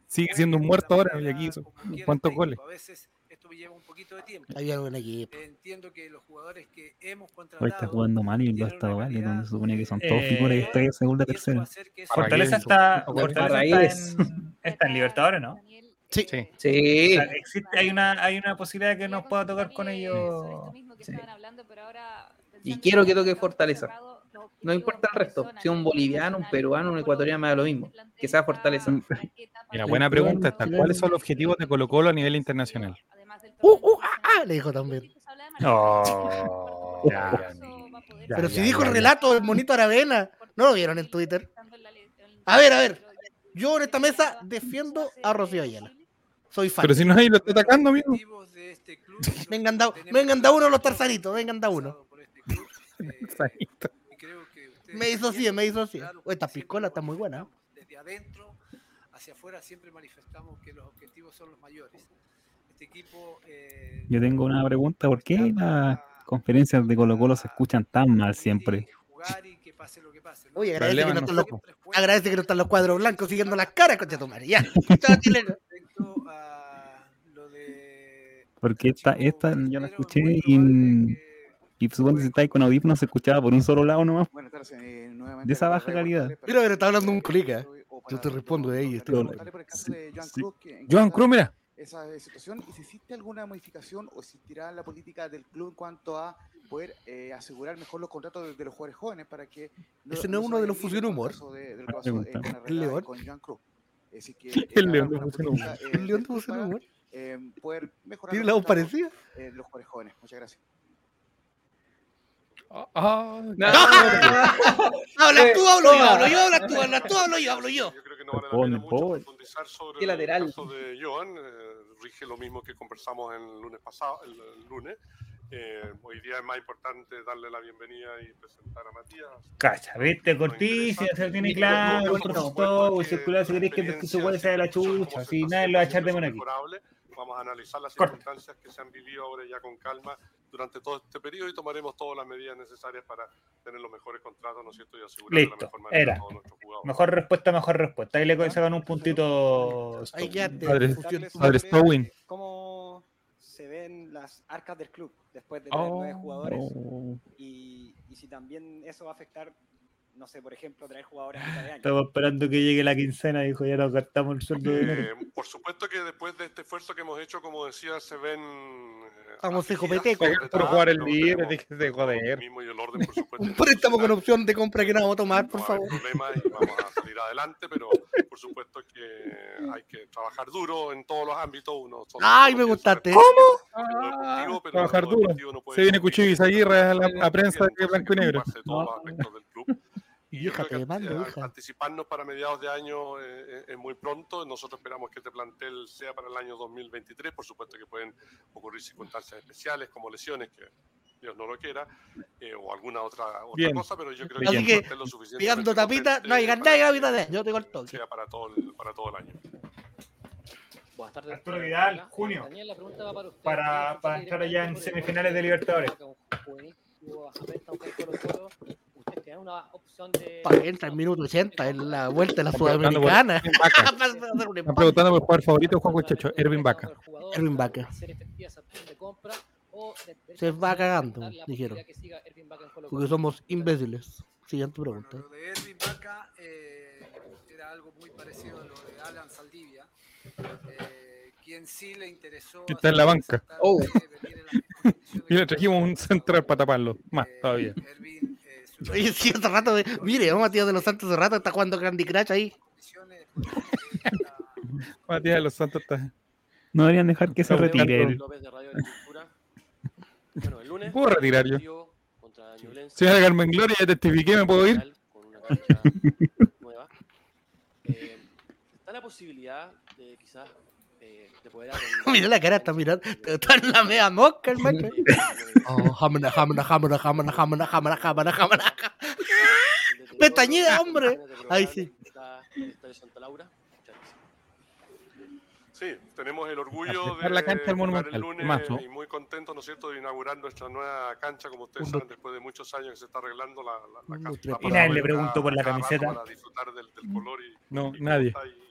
sigue siendo un muerto ahora y aquí hizo cuántos goles. A veces esto me lleva un poquito de tiempo. Había buen equipo. Entiendo que los jugadores que hemos Hoy está contratado jugando mal y lo ha estado vale, donde se supone que son todos Eh, figuras y está en segunda tercera. Fortaleza está. Fortaleza está, en, está en Libertadores, ¿no? Sí. Sí. Sí. O sea, existe, hay, una, hay una posibilidad de que nos pueda tocar con ellos. Y quiero que toque Fortaleza. No importa el resto. Si un boliviano, un peruano, un ecuatoriano, me da lo mismo. Que sea Fortaleza. Mira, buena pregunta esta. ¿Cuáles son los objetivos de Colo Colo a nivel internacional? Uh, uh, ah, ah, le dijo también. Oh, ya, Pero ya, si ya, dijo ya, el relato del monito Aravena, ¿no lo vieron en Twitter? A ver, a ver. Yo en esta mesa defiendo a Rocío Ayala. Soy fan. Pero si no hay lo está atacando, amigo. Vengan da, vengan da uno los tarzanitos, vengan da uno. Me hizo así, me hizo así. Esta piscola está muy buena. ¿eh? desde adentro hacia afuera siempre manifestamos que los objetivos son los mayores. Este equipo eh, Yo tengo una pregunta, ¿por qué las conferencias de Colo Colo se escuchan tan mal siempre? Oye, agradece que, Problema no están los, agradece que no están los cuadros blancos siguiendo las caras, concha tu madre. Ya. Porque esta, esta yo la escuché y, y supongo que si estáis con audífonos se escuchaba por un solo lado nomás. Tardes, eh, nuevamente De esa baja calidad. Mira, pero está hablando un colega. Yo te respondo de ahí. Joan que- Cruz, mira. Esa eh, situación y si existe alguna modificación o existirá la política del club en cuanto a poder eh, asegurar mejor los contratos de, de los jugadores jóvenes para que Ese no es se uno de los Fusión el Humor. caso de, de lo que pasó en pregunta. la ¿El León? con Joan Cruz. Así que El era León de Fusión Humor. política, eh, El León del de Fusión Humor. eh, poder mejorar ¿Tiene la voz parecida? eh, de los jugadores jóvenes. Muchas gracias. Ah, Habla tú, hablo yo, hablo yo, habla tú, habla tú, hablo yo, hablo yo. Yo creo que no vale la Pone, pena mucho pone. profundizar sobre lateral. el caso de Joan. eh, rige lo mismo que conversamos el lunes pasado, el, el lunes. Eh, hoy día es más importante darle la bienvenida y presentar a Matías. Cacha, viste, se tiene claro, todo, circular, si queréis que que su güey sea de la chucha, así nadie lo va a echar de menos aquí. Vamos a analizar las Corta. circunstancias que se han vivido ahora ya con calma durante todo este periodo y tomaremos todas las medidas necesarias para tener los mejores contratos, ¿no es cierto? Y asegurar de la Listo, mejor manera era. a todos nuestros jugadores. Mejor respuesta, mejor respuesta. Ahí le sacan un puntito. Ahí quedaste. Padre- Stowin. ¿Cómo se ven las arcas del club después de Oh. tener nueve jugadores? Oh, Y, y si también eso va a afectar, no sé, por ejemplo, traer jugadores a mitad de año. Estamos esperando que llegue la quincena, dijo, ya nos gastamos el sueldo de dinero. Eh, por supuesto que después de este esfuerzo que hemos hecho, como decía, se ven. eh, hijo peteco. apretadas, Por jugar el libre, tenemos déjese de joder. el mismo y el orden, por supuesto, Un préstamo con opción de compra que no vamos a tomar, por no hay favor. problema y vamos a salir adelante, pero por supuesto que hay que trabajar duro en todos los ámbitos. Uno solo- Ay, me gustaste. pero trabajar duro. Se viene Cuchillo muy Izaguirre a la prensa de blanco y negro. todos los aspectos del club. Y yo Hija, creo te que mando, a- hija. anticiparnos para mediados de año eh, eh, es muy pronto. Nosotros esperamos que este plantel sea para el año 2023. Por supuesto que pueden ocurrir circunstancias especiales como lesiones que Dios no lo quiera eh, o alguna otra, otra cosa, pero yo creo Así que, el que, plantel lo Pegando tapita, no hay nada de. Yo tengo el toque. sea para todo el, para todo el año. Buenas tardes. Arturo Vidal, junio. Daniel, la pregunta va para usted. Para- para entrar allá en semifinales de Libertadores es una opción de. Para que entra en minuto 80 en la vuelta de la Sudamericana. Están preguntando por jugador favorito Juan Guachacho, Erwin Vaca. Erwin Vaca. Se va cagando, dijeron. Porque somos imbéciles. Siguiente pregunta. Lo de Erwin Vaca eh, era algo muy parecido a lo de Alan Saldivia. Eh, quien sí le interesó. Está en la banca. Oh. Eh, y le trajimos un central para taparlo. Más todavía. Erwin Oye, sí, hace rato. de- Mire, oh, Matías de los Santos hace rato está jugando Candy Crush ahí. Matías de los Santos está. No deberían dejar que se retire él. De. Bueno, el lunes. ¿Puedo retirar yo? Señora Carmen Gloria, ya testifiqué, ¿me puedo ir? Con una nueva. Eh, está la posibilidad de quizás eh, de poder Mira la cara, está mirando. Está en la media mosca el macho. Oh, jamana, jamana, jamana, jamana, jamana, jamana, jamana, jamana. Pestañea, hombre. Ahí sí. Sí, tenemos el orgullo de la cancha del Monumental, el lunes mazo. y muy contentos, ¿no es cierto?, de inaugurar nuestra nueva cancha, como ustedes saben, después de muchos años que se está arreglando la, la, la cancha. Y nadie le preguntó por la camiseta. Para disfrutar del, del color y, No, y nadie. y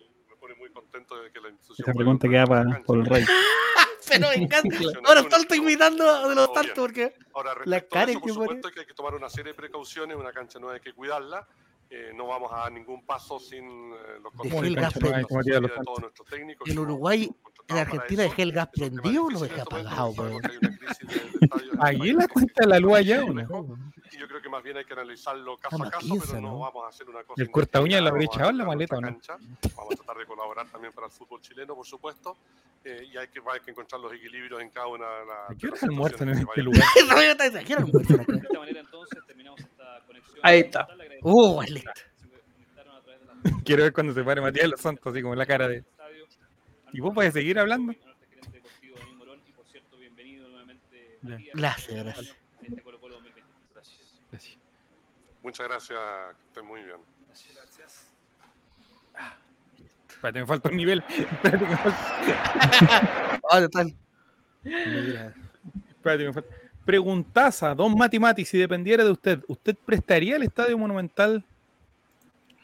pone muy contento de que la institución Esa pregunta queda para por el rey. Pero me encanta. Ahora salto imitando de los bien. porque. Ahora, La cara eso, por que pone. supuesto que hay que tomar una serie de precauciones, una cancha nueva hay que cuidarla. eh, no vamos a dar ningún paso sin eh, los controles el de gas calidad prendido. de todos nuestros técnicos. En Uruguay, en Argentina, dejé el gas prendido o lo dejé este apagado, Ahí país la cuenta la luz allá, está ¿o lejos, no? Y yo creo que más bien hay que analizarlo caso a caso, maquisa, pero no, ¿no? vamos a hacer una cosa ¿Y el corta uña lo habrá indiscriminada, echado en la maleta o no? cancha, Vamos a tratar de colaborar también para el fútbol chileno, por supuesto. eh, y hay que, hay que encontrar los equilibrios en cada una de las. ¿A qué hora las almuerzan en que este lugar? De esta manera entonces terminamos esta conexión. Ahí está. Uh, listo. De la Quiero ver cuando se pare Matías Los Santos, así como la cara de. ¿Y vos podés seguir hablando? Gracias, gracias. en este Colo Colo 2020. Gracias. Muchas gracias, que estén muy bien. Gracias. Espérate, me falta un nivel. Espérate, me falta. Ah, total. Espérate, me falta. Preguntaza, don Mati Mati, si dependiera de usted, ¿usted prestaría el Estadio Monumental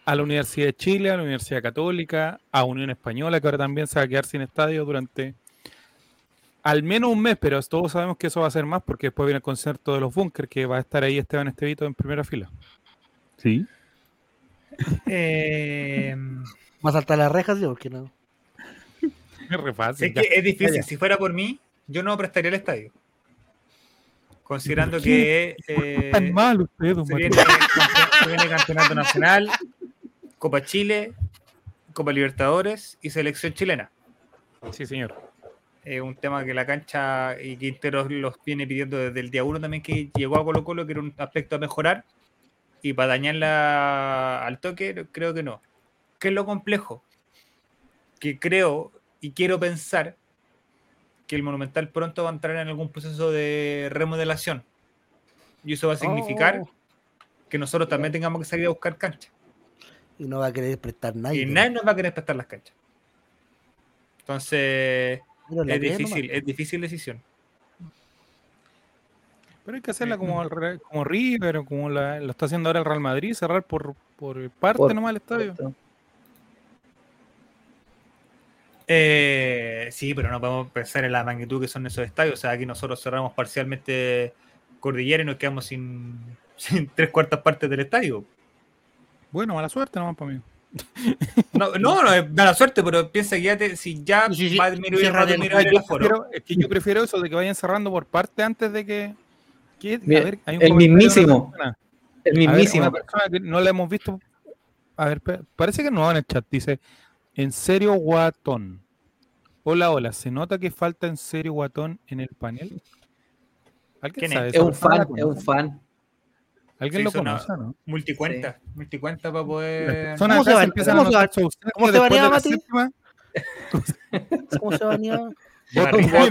a la Universidad de Chile, a la Universidad Católica, a Unión Española, que ahora también se va a quedar sin estadio durante al menos un mes, pero todos sabemos que eso va a ser más porque después viene el concierto de los Bunkers, que va a estar ahí Esteban Estevito en primera fila. Sí. Eh, Va a saltar las rejas, sí, porque no. Es re fácil. es que ya. es difícil. Si fuera por mí, yo no prestaría el estadio. Considerando que eh, Tan mal usted, don se, viene, se viene campeonato nacional, Copa Chile, Copa Libertadores y selección chilena. Sí, señor. Es un tema que la cancha y Quintero los viene pidiendo desde el día uno también que llegó a Colo Colo, que era un aspecto a mejorar. Y para dañarla al toque, creo que no. ¿Qué es lo complejo? Que creo y quiero pensar que el Monumental pronto va a entrar en algún proceso de remodelación. Y eso va a significar Oh. que nosotros también tengamos que salir a buscar canchas. Y no va a querer prestar nadie. Y nadie nos va a querer prestar las canchas. Entonces, es difícil, nomás. es difícil decisión. Pero hay que hacerla como, el Re- como River o como la- lo está haciendo ahora el Real Madrid, cerrar por, por parte Por- nomás el estadio. Eh, sí, pero no podemos pensar en la magnitud que son esos estadios. O sea, aquí nosotros cerramos parcialmente Cordillera y nos quedamos sin, sin tres cuartas partes del estadio. Bueno, mala suerte nomás para mí. No, no, no es mala suerte, pero piensa que ya te- si ya Sí, sí, va a disminuir, cierra va a de- disminuir el Yo aforo. prefiero- es que yo prefiero eso de que vayan cerrando por parte antes de que. que- a ver, hay un el mismísimo. persona. El ver, mismísimo. una persona que no la hemos visto. A ver, parece que no en el chat. Dice: En serio, guatón. Hola, hola. ¿Se nota que falta en serio guatón en el panel? ¿Alguien ¿Quién sabe? es? Es ¿Esa un fan, es un fan. ¿Alguien Sí, lo conoce, no? Multicuenta, multicuenta para poder. personas ¿Cómo se empiezan cómo a se ausencia cómo se Mati? ¿Cómo se banea? Barrita,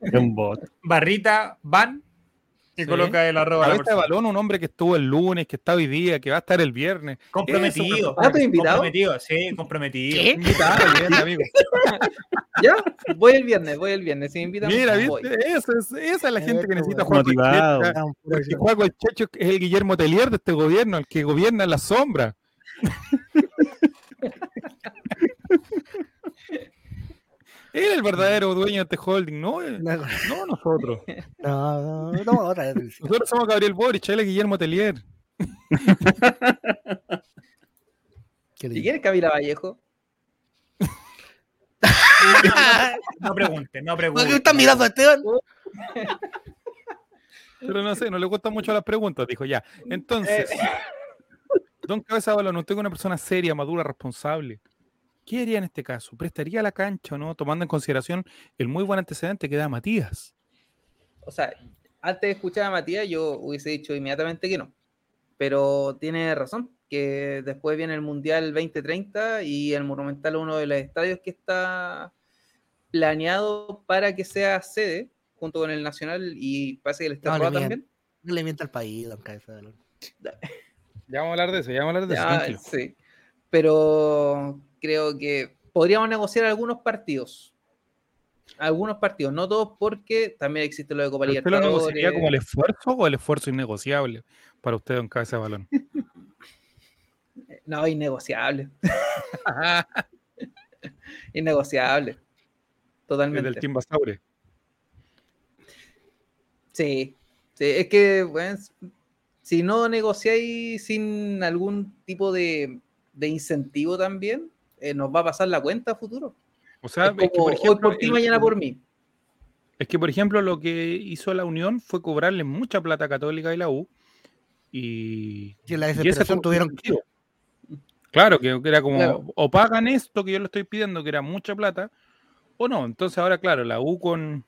Es un bot. barrita, van y Sí. coloca el arroba. Cabeza de balón, un hombre que estuvo el lunes, que está hoy día, que va a estar el viernes. Comprometido. Ah, ¿tú invitado? Comprometido, sí, comprometido. ¿Qué? Invitado, bien, amigo. Ya, voy el viernes, voy el viernes. Si me invitan, Mira, voy. ¿viste? Esa es, esa es la gente que necesita jugar con Motivado. Checha, Porque Juaco el Checho es el Guillermo Telier de este gobierno, el que gobierna en la sombra. Él es el verdadero dueño de este holding, no, eh, No, no nosotros. no, no, no, otra vez. Nosotros somos Gabriel Boric, él es Guillermo Telier. Qué ¿Y quién es Camila Vallejo? No pregunte, no ¿Por pregunte. qué estás mirando a Esteban? Pero no sé, no le gustan mucho las preguntas, dijo ya. Entonces, Don Cabeza Balón, usted es una persona seria, madura, responsable. ¿Qué haría en este caso? ¿Prestaría la cancha o no? Tomando en consideración el muy buen antecedente que da Matías. O sea, antes de escuchar a Matías, yo hubiese dicho inmediatamente que no. Pero tiene razón, que después viene el Mundial 2030 y el Monumental uno de los estadios que está planeado para que sea sede, junto con el Nacional y parece que el No, Estadio le mienta, también. no le mienta al país, don Cabeza de. Ya vamos a hablar de eso, ya vamos a hablar de eso. Ya, tranquilo. sí. Pero creo que podríamos negociar algunos partidos. Algunos partidos, no todos porque también existe lo de Copa ¿Pero ¿Usted lo negociaría como el esfuerzo o el esfuerzo innegociable para usted en cabeza de balón? No, innegociable. innegociable. Totalmente. del Team Basaure. Sí, sí, es que bueno, si no negociáis sin algún tipo de, de incentivo también, eh, nos va a pasar la cuenta a futuro. O sea, Es es que, como, por hoy ejemplo, por ti, mañana por mí. Es que, por ejemplo, lo que hizo la Unión fue cobrarle mucha plata a Católica y la U. Y, Y en la desesperación fue tuvieron que. Claro, que que era como, Claro. o pagan esto que yo le estoy pidiendo, que era mucha plata, o no. Entonces ahora, claro, la U con,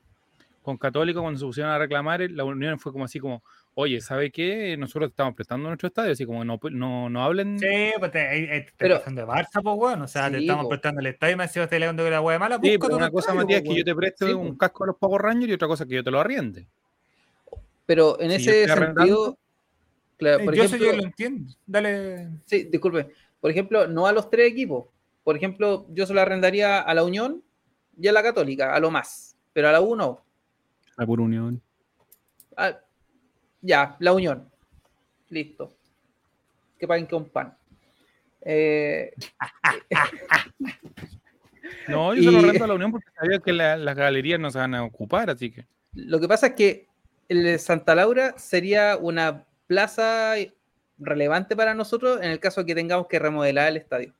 con Católica, cuando se pusieron a reclamar, la Unión fue como así como, oye, ¿sabe qué? Nosotros te estamos prestando nuestro estadio, así como no, no, no hablen. Sí, pues te, te Pero- de Barça, pues, weón. O sea, te estamos po. prestando el estadio y me decís, estoy alegando que la hueá mala. Sí, pero una cosa, estadio, Matías, po, que yo te preste Sí, un po. casco a los Power Rangers y otra cosa que yo te lo arriende. Pero en Si ese sentido, claro, Eh, por yo eso ejemplo, yo lo entiendo. Dale. sí, disculpe, por ejemplo, no a los tres equipos. Por ejemplo, yo se lo arrendaría a la Unión y a la Católica, a lo más, pero a la U no. La pura unión. Ah, ya, la Unión. Listo. Que paguen con pan. Eh, No, yo se lo Y- arrendo a la Unión porque sabía que la- las galerías no se van a ocupar, así que. Lo que pasa es que el de Santa Laura sería una plaza relevante para nosotros en el caso de que tengamos que remodelar el estadio.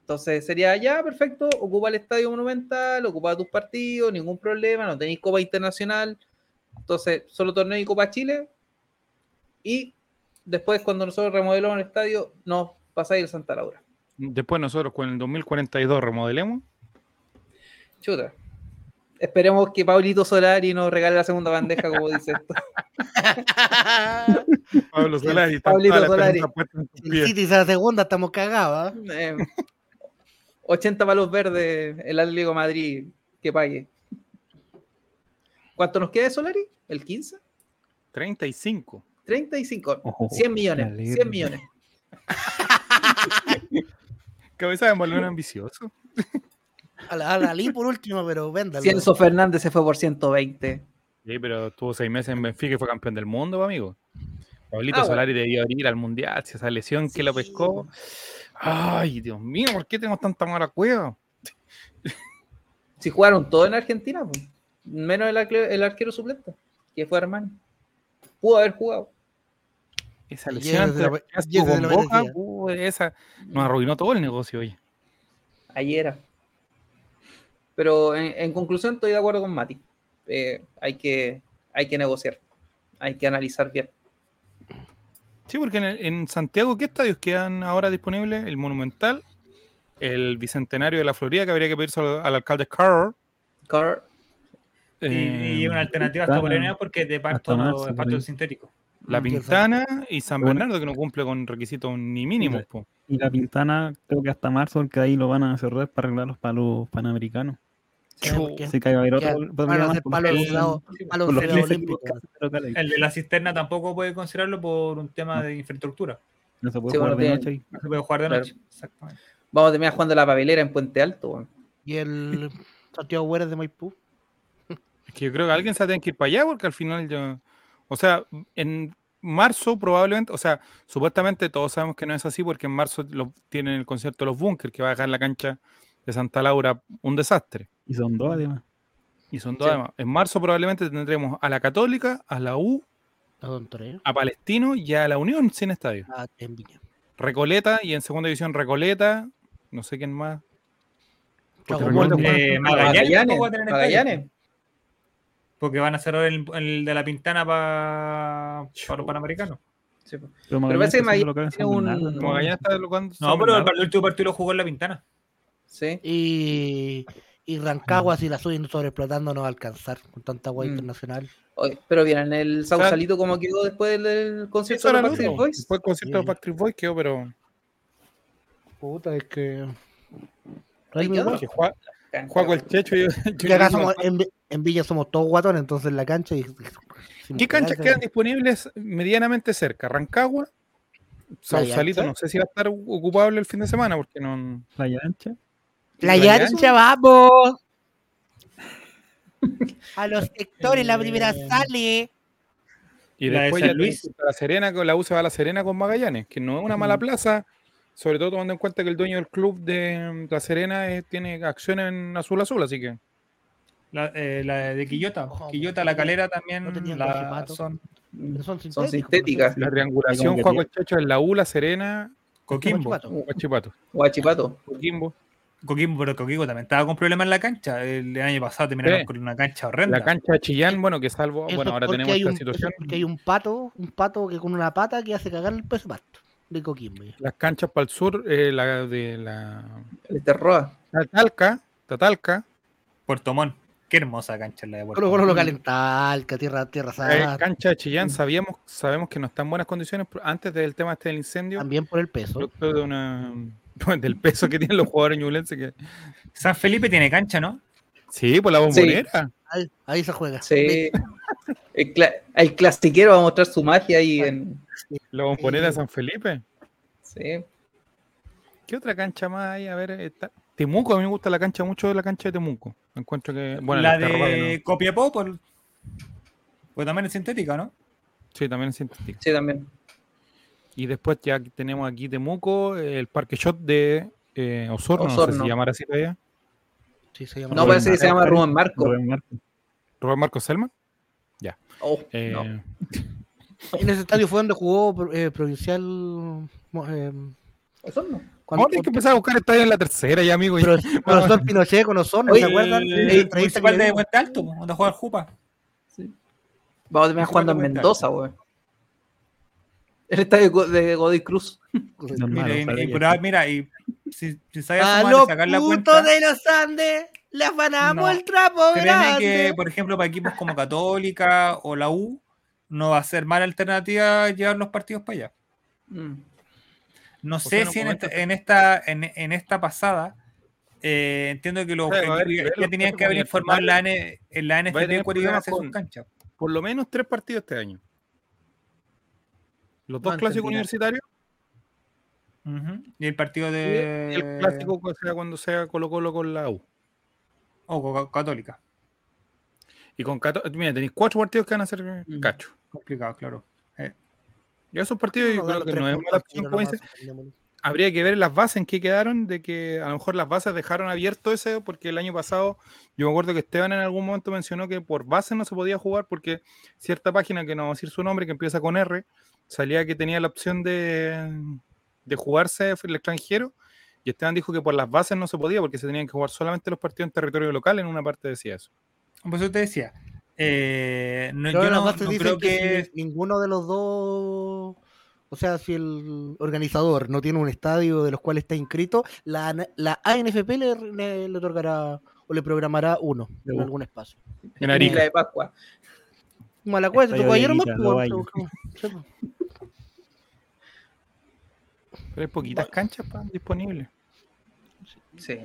Entonces sería ya, perfecto, ocupa el estadio monumental, ocupa tus partidos, ningún problema, no tenéis Copa Internacional. Entonces, solo torneo y Copa Chile. Y después, cuando nosotros remodelamos el estadio, nos pasáis el Santa Laura. Después nosotros con el 2042 remodelemos. Chuta. Esperemos que Pablito Solari nos regale la segunda bandeja, como dice esto. Pablo Solari, Pablito Solari. el. City la segunda, estamos cagados. ¿ah? Eh, 80 palos verdes el Atlético de Madrid que pague. ¿Cuánto nos queda de Solari? ¿El 15? 35. 35. Ojo, 100 me millones. alegro. 100 millones. Cabeza de balón ambicioso. A la, a la Lee por último, pero véndalo. Cienzo Fernández se fue por 120. Sí, pero estuvo seis meses en Benfica y fue campeón del mundo, amigo. Pablito Ah, bueno. Solari debió ir al mundial, si esa lesión que lo pescó. Ay, Dios mío, ¿por qué tenemos tanta mala cueva? Si jugaron todo en Argentina, pues. menos el, el arquero suplente, que fue Armani. Pudo haber jugado. Esa lesión uh, esa nos arruinó todo el negocio, oye. Ayer. Pero en, en conclusión, estoy de acuerdo con Mati. Eh, hay, que, hay que negociar. Hay que analizar bien. Sí, porque en, el- en Santiago, ¿qué estadios quedan ahora disponibles? El Monumental, el Bicentenario de la Florida, que habría que pedirse al, al alcalde Carr. Carr, eh, y una alternativa hasta Morena porque de parto hasta no es ahí. sintético. La Pintana y San. Bernardo, que no cumple con requisitos ni mínimos. po. Y la Pintana, creo que hasta marzo, porque ahí lo van a cerrar para arreglarlos para los panamericanos. A haber Ya, otro van a hacer palos el- ciudadanos- palos con los ciudadanos 15 olímpicos. clubes locales. El de la cisterna tampoco puede considerarlo por un tema de infraestructura. No se puede Sí, jugar bueno, de noche y No se puede jugar de Claro. noche. Exactamente. vamos a terminar jugando la papelera en Puente Alto. Y el Santiago Güeres de Maipú. Es que yo creo que alguien se va a tener que ir para allá porque al final yo. O sea, en marzo probablemente, o sea, supuestamente todos sabemos que no es así porque en marzo lo, tienen el concierto de los Bunkers que va a dejar la cancha de Santa Laura un desastre. y son dos además. Y son dos Sí. además. En marzo probablemente tendremos a la Católica, a la U, A Don Toreo. a Palestino y a la Unión sin estadio. Ah. Recoleta y en segunda división Recoleta, no sé quién más. Eh, Magallanes, Magallanes, tampoco va a tener estadio. Magallanes. Porque van a cerrar el, el de la Pintana pa- para los panamericanos. Sí, po. Pero, parece que Magallanes tiene un-. Magallanes está jugando No, pero el, último partido lo jugó en la Pintana. Sí. Y, y Rancagua, si la suben sobreexplotando, no va a alcanzar con tanta agua Mm. internacional. Oye, pero vieron el Sausalito cómo quedó después del concierto de los lo Backstreet. Boys. Después el concierto de Sí. Backstreet Boys quedó, pero. Puta, es que. Juaco el Checho. y- acá somos- en, Vi- en Villa somos todos guatones, entonces en la cancha. Y, ¿Qué canchas quedan disponibles medianamente cerca? Rancagua, Sausalito, no sé si va a estar ocupable el fin de semana porque no. Playa Ancha. Playa. Ancha, vamos. A los sectores, la primera sale. Y La de después ya Luis. La Serena, la U se va a la Serena con Magallanes, que no es una mala plaza, sobre todo tomando en cuenta que el dueño del club de La Serena eh, tiene acciones en Azul Azul, así que La, eh, la de Quillota. Ojo, Quillota, la calera también no la- son son sintéticas. la triangulación, tiene- Chacho, en la U, La Serena, Coquimbo. Guachipato. Guachipato. Coquimbo. Coquimbo, pero Coquimbo también estaba con problemas en la cancha. El año pasado terminaron Sí. con una cancha horrenda. La cancha de Chillán, bueno, que salvo, Eso bueno, ahora tenemos esta un, situación. porque hay un pato, un pato que con una pata que hace cagar el peso pasto de Coquimbo. Las canchas para el sur, eh, la de la El Terroa. Tatalca, Tatalca, Puerto Montt. Qué hermosa cancha la de Puerto Colo Colo lo Montt. calental, que tierra, tierra eh, sana. cancha de Chillán, sabíamos, sabemos que no está en buenas condiciones antes del tema este del incendio, También por el peso. producto de una del peso que tienen los jugadores ñublenses que San Felipe tiene cancha, ¿no? sí, por la bombonera. Ahí, ahí se juega. Sí. El, el clasiquero va a mostrar su magia ahí en. La bombonera de San Felipe. Sí. ¿Qué otra cancha más hay? A ver, está. Temuco, a mí me gusta la cancha mucho de la cancha de Temuco. Encuentro que. Bueno, la de ¿no? Copiapó, por... pues también es sintética, ¿no? Sí, también es sintética. Sí, también. Y después ya tenemos aquí Temuco, el Parque Shot de eh, Osorno, no sé Osorno. si llamar así todavía. Sí, se llama No, Rubén parece que se Marco. llama Rubén Marco. Rubén Marco. Robert Marcos Selman. Oh, Eh, no. En ese estadio fue donde jugó eh, Provincial. eh, Osorno. Cuando- Vamos a tener que empezar a buscar estadio en la tercera ya, amigo. Pero, profesor Pinochet con Osorno, Oye, ¿se acuerdan? Municipal le de. Puente Alto, donde juega el Jupa. Vamos a terminar jugando en Mendoza, weón. El estadio de Go- de Godoy Cruz. Normal, Mira, y- ojalá y- que pero, sí. mira, y si, si sabes A sumar los sacar la cuenta, de los Andes le afanamos No. el trapo grande. que, por ejemplo, para equipos como Católica o la U, no va a ser mala alternativa llevar los partidos para allá. Mm. No sé no si en esta, en esta, en, en esta pasada, eh, entiendo que los Claro, a ver, equipos ver ya los tenían que haber informado en la, N, en la NFP cuál iban a ser sus canchas. Por lo menos tres partidos este año. Los dos No clásicos universitarios. Y el partido y de. el clásico sea cuando sea Colo Colo con la U. O con Católica. Y con Cato- mira, tenéis cuatro partidos que van a ser cacho. Complicado, claro. Eh, Y esos partidos yo creo que no es opción, como dice. Habría que ver las bases en qué quedaron, de que a lo mejor las bases dejaron abierto ese, porque el año pasado yo me acuerdo que Esteban en algún momento mencionó que por base no se podía jugar porque cierta página, que no vamos a decir su nombre, que empieza con R, salía que tenía la opción de, de jugarse el extranjero, y Esteban dijo que por las bases no se podía porque se tenían que jugar solamente los partidos en territorio local, en una parte decía eso. Por eso te decía. Eh, no, yo no, no dicen creo que, que. ninguno de los dos, o sea, si el organizador no tiene un estadio de los cuales está inscrito, la, la ANFP le, le- le otorgará o le programará uno en Uh. algún espacio. En Arica. de Pascua. Malacueto, Estadio tocó ayer más, bueno. Pero hay poquitas canchas pa, disponibles. Sí.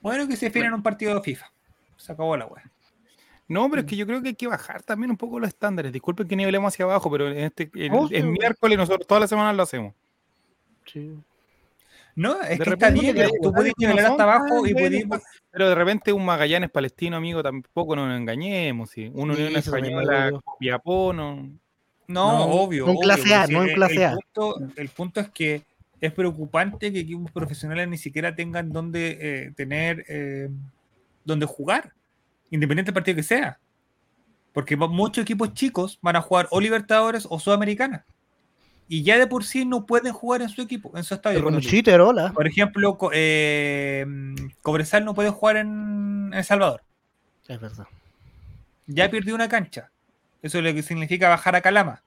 Bueno, que se definen un partido de FIFA. Se acabó la wea. No, pero es que yo creo que hay que bajar también un poco los estándares. Disculpen que nivelemos hacia abajo, pero en este el, No, sí, el bueno. miércoles nosotros todas las semanas lo hacemos. Sí. No, es De que está bien, tú no nivelar hasta abajo y puedes. Pero de repente un Magallanes palestino, amigo, tampoco nos engañemos. ¿sí? Una Sí, Unión Española, Copiapó, no. No, No, obvio. no en obvio, clase A, no en el- clase el A. Punto, el punto es que es preocupante que equipos profesionales ni siquiera tengan donde eh, tener, eh, donde jugar, independiente del partido que sea. Porque muchos equipos chicos van a jugar o Libertadores o Sudamericana. Y ya de por sí no pueden jugar en su equipo, en su estadio. Con un por ejemplo. cheater, hola. Por ejemplo, eh, Cobresal no puede jugar en El Salvador. Es verdad. ya perdió una cancha. Eso es lo que significa bajar a Calama.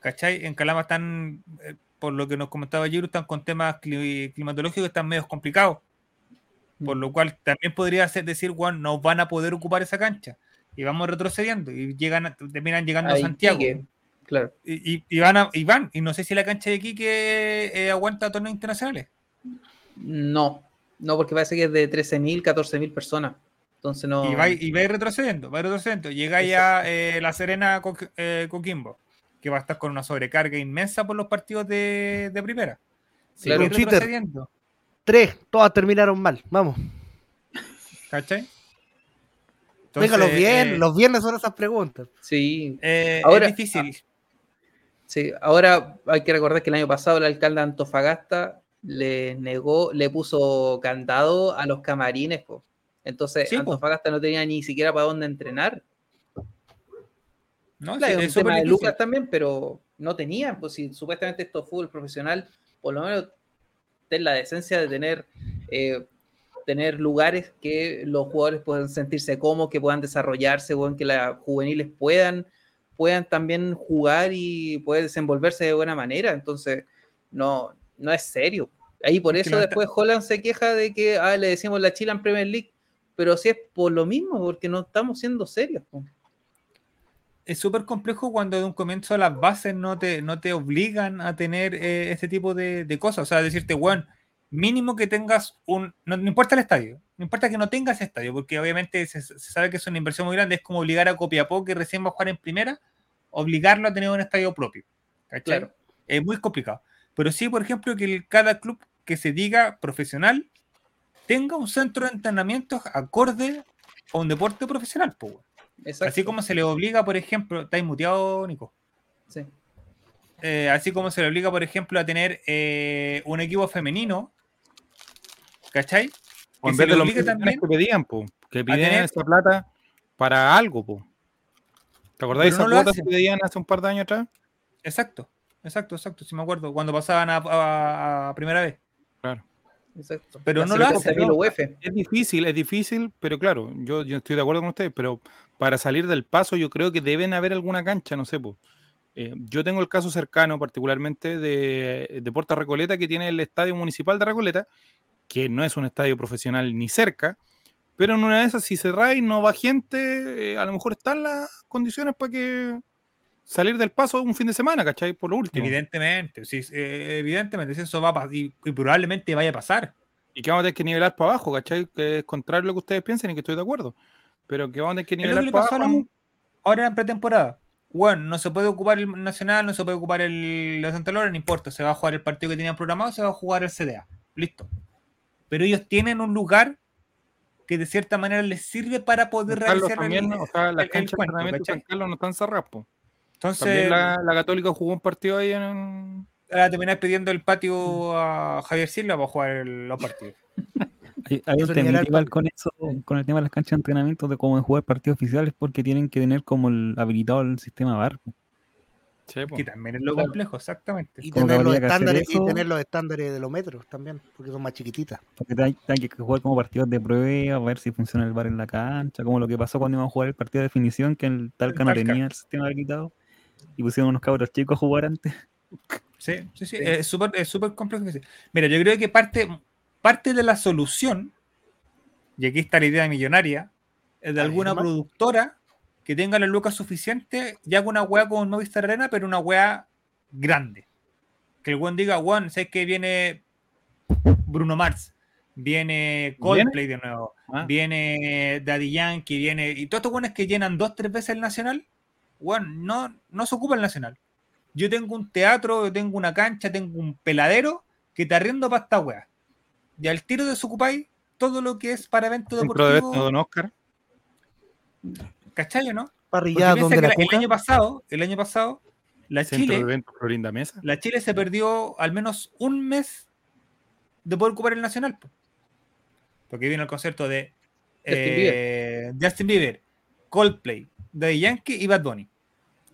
¿Cachai? En Calama están, eh, por lo que nos comentaba ayer, están con temas cli- climatológicos que están medio complicados. Por lo cual también podría ser decir, bueno, no van a poder ocupar esa cancha. Y vamos retrocediendo y llegan a- terminan llegando a, A Santiago. Claro. Y, y- y van a, y van. Y no sé si la cancha de Iquique eh, aguanta torneos internacionales. No, no, porque parece que es de 13.000, 14.000 personas. Entonces no. Y va, y va retrocediendo, va retrocediendo. Llega ya eh, la Serena Co- eh, Coquimbo, que va a estar con una sobrecarga inmensa por los partidos de, de primera. Claro. Un retrocediendo. Tres, todas terminaron mal. Vamos. ¿Cachai? Venga, los Entonces, viernes, eh, los viernes son esas preguntas. Sí, eh, Ahora- es difícil. Sí, ahora hay que recordar que el año pasado el alcalde de Antofagasta le negó, le puso candado a los camarines, po. Entonces Sí, po. Antofagasta no tenía ni siquiera para dónde entrenar. ¿no? Claro, Sí, es un tema de. Lucas también, pero no tenían, pues si supuestamente esto es fútbol profesional, por lo menos ten la decencia de tener, eh, tener lugares que los jugadores puedan sentirse cómodos, que puedan desarrollarse, weón, que las juveniles puedan, puedan también jugar y poder desenvolverse de buena manera. Entonces, no, no es serio. Ahí por Es eso no está- después Holland se queja de que ah, le decimos la Chilean Premier League, pero si es por lo mismo, porque no estamos siendo serios. Es súper complejo cuando de un comienzo las bases no te, no te obligan a tener eh, este tipo de, de cosas. O sea, decirte, bueno, mínimo que tengas un. No, no importa el estadio, no importa que no tengas estadio, porque obviamente se, se sabe que es una inversión muy grande. Es como obligar a Copiapó, que recién va a jugar en primera, obligarlo a tener un estadio propio. ¿cachai? Claro. Es muy complicado. Pero sí, por ejemplo, que el- cada club que se diga profesional tenga un centro de entrenamiento acorde a un deporte profesional. weón. Exacto. Así como se le obliga, por ejemplo, ¿estáis muteado, Nico? Sí. Eh, así como se le obliga, por ejemplo, a tener eh, un equipo femenino, ¿cachai? O en vez de los también que pedían, po, que pidieran tener- esa plata para algo, po. ¿Te acordás de no lo cuotas que pedían hace un par de años atrás? Exacto, exacto, exacto, si me acuerdo, cuando pasaban a, a- a primera vez. Claro. Exacto. Pero La no lo también ¿no? Es difícil, es difícil, pero claro, yo, yo estoy de acuerdo con ustedes, pero para salir del paso yo creo que deben haber alguna cancha, no sé, po. Eh, yo tengo el caso cercano particularmente de, de Puerto Recoleta que tiene el Estadio Municipal de Recoleta, que no es un estadio profesional ni cerca, pero en una de esas si cerráis no va gente, eh, a lo mejor están las condiciones para que salir del paso un fin de semana, ¿cachai? Por lo último. Evidentemente, sí, eh, evidentemente, eso va a pasar y, y probablemente vaya a pasar. Y que vamos a tener que nivelar para abajo, ¿cachai? Que es contrario a lo que ustedes piensen y que estoy de acuerdo. Pero que vamos a tener que que nivelar la abajo. U ahora en pretemporada. Bueno, no se puede ocupar el Nacional, no se puede ocupar el la Santa Laura, no importa. Se va a jugar el partido que tenían programado, se va a jugar el CDA. Listo. Pero ellos tienen un lugar que de cierta manera les sirve para poder San realizar también, el, o sea, las el- el canchas de de San. Carlos no están cerradas. Entonces, la, la Católica jugó un partido ahí en un- a terminar pidiendo el patio a Javier Silva para jugar el- los partidos. Hay, hay un tema igual con- eso, con el tema de las canchas de entrenamiento de cómo jugar partidos oficiales porque tienen que tener como el habilitado el sistema VAR. Sí, po. Que también es lo complejo, exactamente. Y Como tener, los estándares, y tener los estándares de los metros también, porque son más chiquititas. Porque hay, hay que jugar como partidos de prueba, ver si funciona el VAR en la cancha, como lo que pasó cuando íbamos a jugar el partido de definición, que el Talca no tenía el sistema habilitado y pusieron unos cabros chicos a jugar antes. Sí, sí, sí, es súper es súper complejo. Mira, yo creo que parte, parte de la solución, y aquí está la idea millonaria, es de alguna productora que tenga la lucas suficiente y haga una weá con Movistar Arena, pero una weá grande. Que el buen diga, Juan, sé que viene Bruno Mars, viene Coldplay de nuevo, Ah. viene Daddy Yankee, viene. Y todos estos buenos que llenan dos, tres veces el Nacional, Juan, no, no se ocupa el Nacional. Yo tengo un teatro, yo tengo una cancha, tengo un peladero que te arriendo para esta weá. Y al tiro desocupáis todo lo que es para eventos Centro de deportivos. eventos, don Oscar. ¿Cachai o no? Parrillada donde que la la- el año pasado, el año pasado, la Centro de Chile, eventos Florinda Mesa. la Chile se perdió al menos un mes de poder ocupar el Nacional. po. Porque viene el concierto de Justin eh, Justin Bieber, Coldplay, Daddy Yankee y Bad Bunny.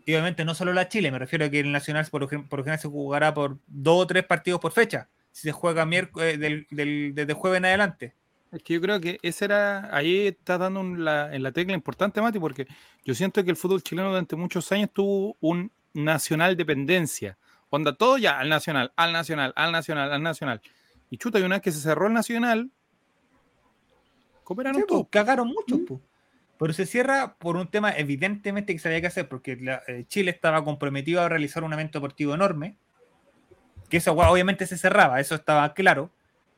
Y obviamente no solo la Chile, me refiero a que el Nacional por, por lo general se jugará por dos o tres partidos por fecha. Si se juega miércoles, del, del- desde jueves en adelante. Es que yo creo que ese era, ahí está dando un- la, en la tecla importante, Mati, porque yo siento que el fútbol chileno durante muchos años tuvo un nacional dependencia. Onda, todo ya al nacional, al nacional, al nacional, al nacional. Y chuta, y una vez que se cerró el nacional, cooperaron Sí, todos. pues, cagaron mucho. pues. Pero se cierra por un tema evidentemente que se había que hacer, porque la- eh, Chile estaba comprometido a realizar un evento deportivo enorme, que eso guau, obviamente se cerraba, eso estaba claro,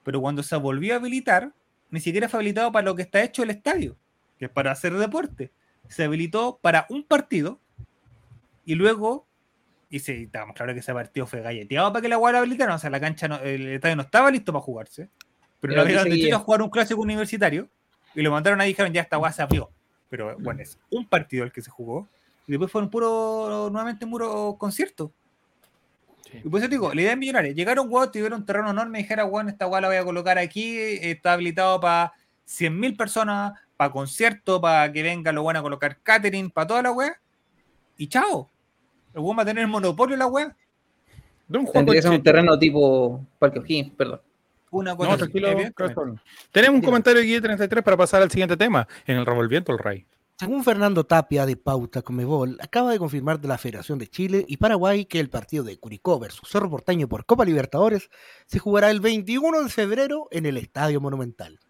pero cuando se volvió a habilitar, ni siquiera fue habilitado para lo que está hecho el estadio, que es para hacer deporte. Se habilitó para un partido y luego, y sí, estábamos claro que ese partido fue galleteado para que la guarda habilitaran, o sea, la cancha, no- el estadio no estaba listo para jugarse. Pero lo que Chile a jugar un clásico universitario y lo mandaron ahí y dijeron, ya esta weá se abrió. Pero bueno, es un partido el que se jugó. Y después fueron puro, nuevamente puro concierto. Y por eso te digo, la idea es millonaria. Llegaron weón, tuvieron un terreno enorme y dijera, weón, esta weá la voy a colocar aquí, está habilitado para 100.000 personas, para concierto, para que venga lo bueno a colocar catering, para toda la weá. Y chao. El weón va a tener monopolio la. Don Juan Tendría que ser un terreno tipo Parque O'Higgins, perdón. Una cosa No, tranquilo. Tenemos un comentario aquí de 33 para pasar al siguiente tema, en el revolviento el rey. Según Fernando Tapia de Pauta Comebol, acaba de confirmar de la Federación de Chile y Paraguay que el partido de Curicó versus Cerro Porteño por Copa Libertadores se jugará el 21 de febrero en el Estadio Monumental.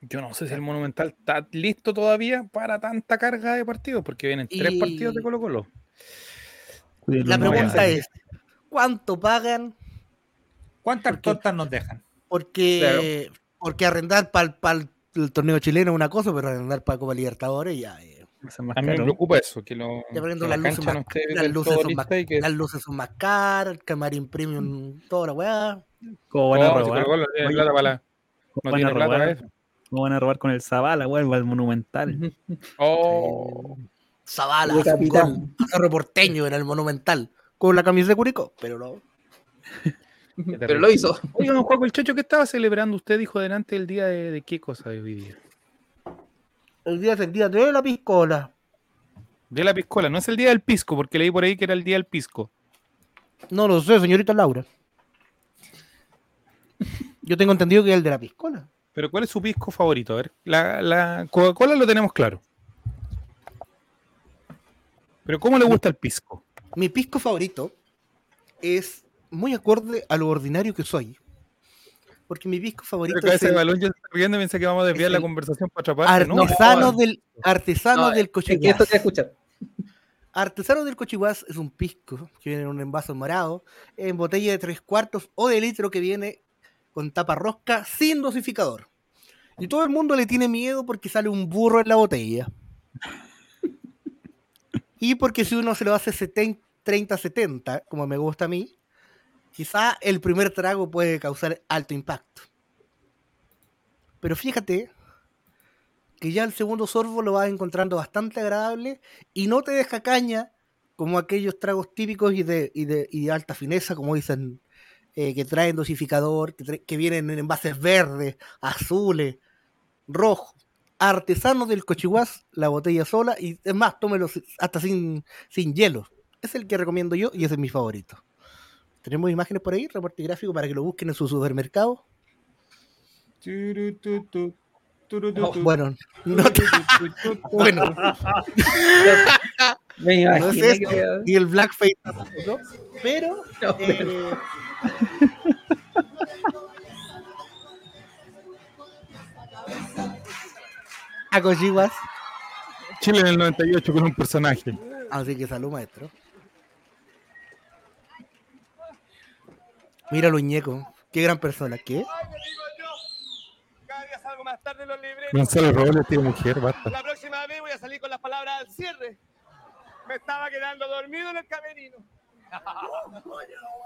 Yo no sé si el Monumental está listo todavía para tanta carga de partidos, porque vienen tres partidos de Colo Colo. Cuídenlo, La pregunta es, ¿cuánto pagan? ¿Cuántas tortas nos dejan? Porque, porque arrendar para el torneo chileno es una cosa, pero arrendar para Copa Libertadores ya... eh, a mí me preocupa eso, que, lo, Ya que la las luces no más- las luces son más- lista y que... Las luces son más caras, el camarín premium, toda la weá. ¿Cómo van a robar? Plata para la- ¿cómo no van a tiene plata para robar? eso. ¿Cómo van a robar con el Zabala, weón? al Monumental. Oh, Zavala, capitán. Cerro Porteño en el Monumental, con la camisa de Curicó, pero no. Pero lo hizo. Oiga, don Juan el Checho, ¿qué estaba celebrando usted? Dijo delante el día de, de qué cosa de hoy día? El día es el día de la piscola. De la piscola, no es el día del pisco, porque leí por ahí que era el día del pisco. No lo sé, señorita Laura. Yo tengo entendido que es el de la piscola. Pero ¿cuál es su pisco favorito? A ver, la, la Coca-Cola lo tenemos claro. Pero ¿cómo le gusta el pisco? Mi pisco favorito es muy acorde a lo ordinario que soy. Porque mi pisco favorito Pero que es ese el balón ya está riendo y piensa que vamos a desviar es la conversación para otra parte. No, artesano no, del, artesano No, del es que esto te escuchar. Artesano del Cochiguás es un pisco que viene en un envase morado, en botella de tres cuartos o de litro que viene con tapa rosca sin dosificador. Y todo el mundo le tiene miedo porque sale un burro en la botella. Y porque si uno se lo hace 30-70, como me gusta a mí, quizá el primer trago puede causar alto impacto. Pero fíjate que ya el segundo sorbo lo vas encontrando bastante agradable y no te deja caña como aquellos tragos típicos y de, y de, y de alta fineza, como dicen, eh, que traen dosificador, que, que vienen en envases verdes, azules, rojos. Artesanos del Cochiguás, la botella sola, y es más, tómelo hasta sin, sin hielo. Es el que recomiendo yo y ese es mi favorito. Tenemos imágenes por ahí, reporte gráfico para que lo busquen en su supermercado. Oh, Bueno, no te- bueno, Me no es imaginé esto, que... y el blackface tampoco, pero No, pero- eh, Chile en el 98 con un personaje. así que salud maestro. Mira lo ñeco, qué gran persona, ¿qué? Cada día salgo más tarde en los libretos. Gonzalo Robles tiene mujer, basta. La próxima vez voy a salir con las palabras al cierre. Me estaba quedando dormido en el camerino.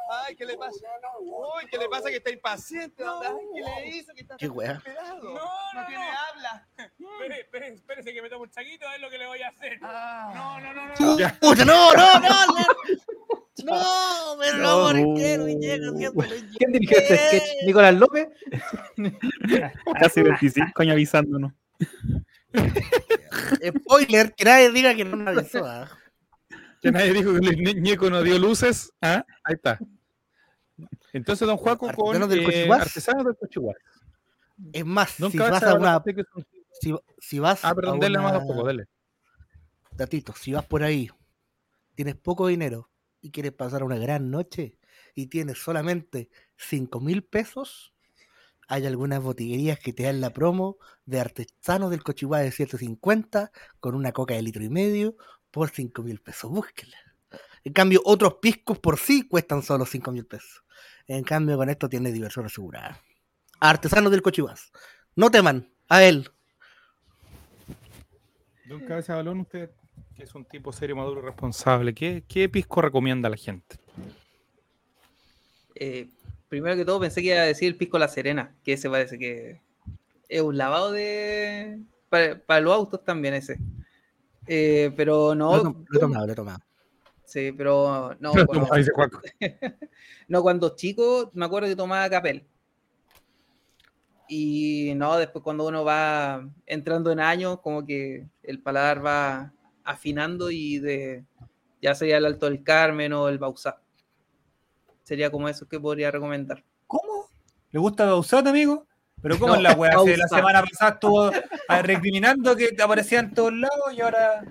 Ay, ¿qué le pasa? Uy, ¿qué le pasa? Que está impaciente. ¿verdad? ¿Qué le hizo? Que está Qué wea. No, no, tiene habla. Espere, espere, espérese que me tomo un chaguito, es lo que le voy a hacer. No, no, no, no. Ya. Puta, no, no, no, no, no, no, No, ¿por qué lo ñeco? haciéndolo ¿Quién dirigió este sketch? ¿Nicolás López? Casi 25 años avisándonos. Spoiler, que nadie diga que no me avisó. Que nadie dijo que el Ñe- ñeco no dio luces. Ah, ahí está. Entonces, don Juaco con Artesanos del eh, artesanos del Cochiguás. Es más, Don si vas a una. Si, si vas Ah, perdón, a más un poco, dele. Datito, si vas por ahí, tienes poco dinero y quieres pasar una gran noche y tienes solamente 5 mil pesos, hay algunas botillerías que te dan la promo de artesanos del Cochiguá de 750 con una coca de litro y medio por 5 mil pesos. Búsquela. En cambio, otros piscos por sí cuestan solo 5 mil pesos. En cambio, con esto tienes diversión asegurada. Artesanos del Cochibás. No teman, a él. Don Cabeza de Balón, usted que es un tipo serio, maduro y responsable, ¿qué, qué pisco recomienda a la gente? Eh, primero que todo pensé que iba a decir el pisco La Serena, que ese parece que es un lavado de. Para, para los autos también ese. Eh, pero no. Lo he tomado, lo he tomado. Sí, pero no. Lo cuando- dice no, cuando chico me acuerdo que tomaba capel. Y no, después cuando uno va entrando en años, como que el paladar va afinando y de ya sería el Alto del Carmen o el Bausá. Sería como eso que podría recomendar. ¿Cómo? ¿Le gusta Bausat, amigo? Pero ¿cómo No, es la weá? Si la semana pasada estuvo recriminando que aparecía en todos lados y ahora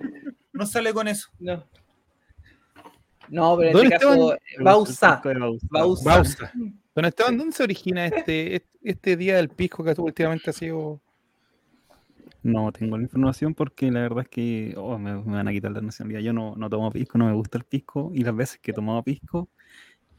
no sale con eso. No. No, pero en ¿Dónde este caso. Bausá. Bausá. Bausa. Don Esteban, ¿dónde se origina este, este, este día del pisco que últimamente ha sido? No tengo la información porque la verdad es que oh, me, me van a quitar la nacionalidad. Yo no, no tomo pisco, no me gusta el pisco y las veces que he tomado pisco,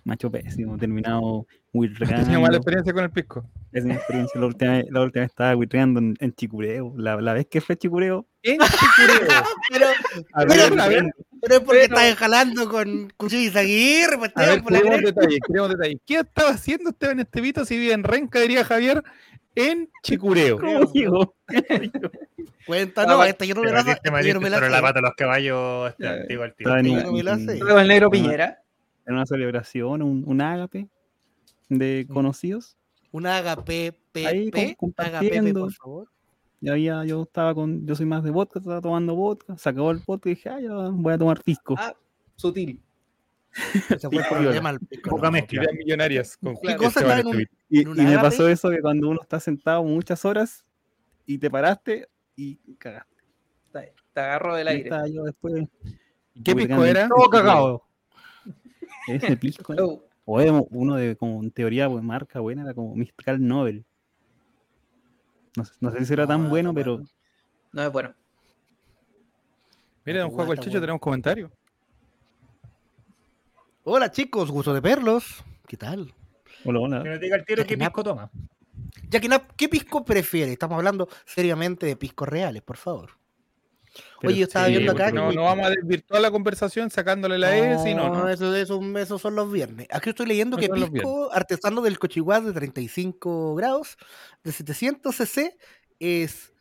macho pésimo, he terminado ¿Has tenido mala huirreando. experiencia con el pisco? Es mi experiencia. La última, vez- la última vez estaba huirreando en, en Chicureo. La, la vez que fue a Chicureo, En Chicureo. Pero, A pero, ver, a ver, pero es porque estás jalando con Cuchillo y Zaguirre, pues a por la detalles, queremos detalles. ¿Qué estaba haciendo Esteban Estevito si vive en Renca, diría Javier, en Chicureo? ¿cómo llegó? Cuéntanos, esta yo no me la sé. Te esta yo no me la pata de los caballos, este, antiguo al tío. Estaba en, negro Piñera. en una celebración, un, un ágape de conocidos. Una agape, Ahí P, com- P, agape, compartiendo. por favor. Y había, yo estaba con, yo soy más de vodka, estaba tomando vodka, se acabó el vodka y dije, ah, ya voy a tomar pisco. Ah, sutil. Ese fue el problema al pico. Poca mezcla. Ideas millonarias. Con ¿Qué Esteban cosa está en un, Estevito. Y, en un y me pasó eso que cuando uno está sentado muchas horas y te paraste y cagaste. Te, te agarro del aire. estaba yo después. ¿Y ¿Qué pisco era? Todo cagado. Ese pisco. O uno de, como en teoría, pues, marca buena, era como Mistral Nobel. No, sé- no sé si era No, tan bueno, pero no es bueno. Mire, don Juan el bueno. tenemos comentarios. Hola chicos, gusto de verlos. ¿Qué tal? hola, hola. Que nos diga el tiro Ya qué que pisco toma. ¿qué pisco prefiere? Estamos hablando seriamente de piscos reales, por favor. Pero Oye, yo estaba sí, viendo acá No, que- no vamos a desvirtuar la conversación sacándole la E, sí, no, no. Eso, eso, esos son los viernes. Aquí estoy leyendo Esos que pisco artesano del Cochihuás de 35 grados, de 700 cc, es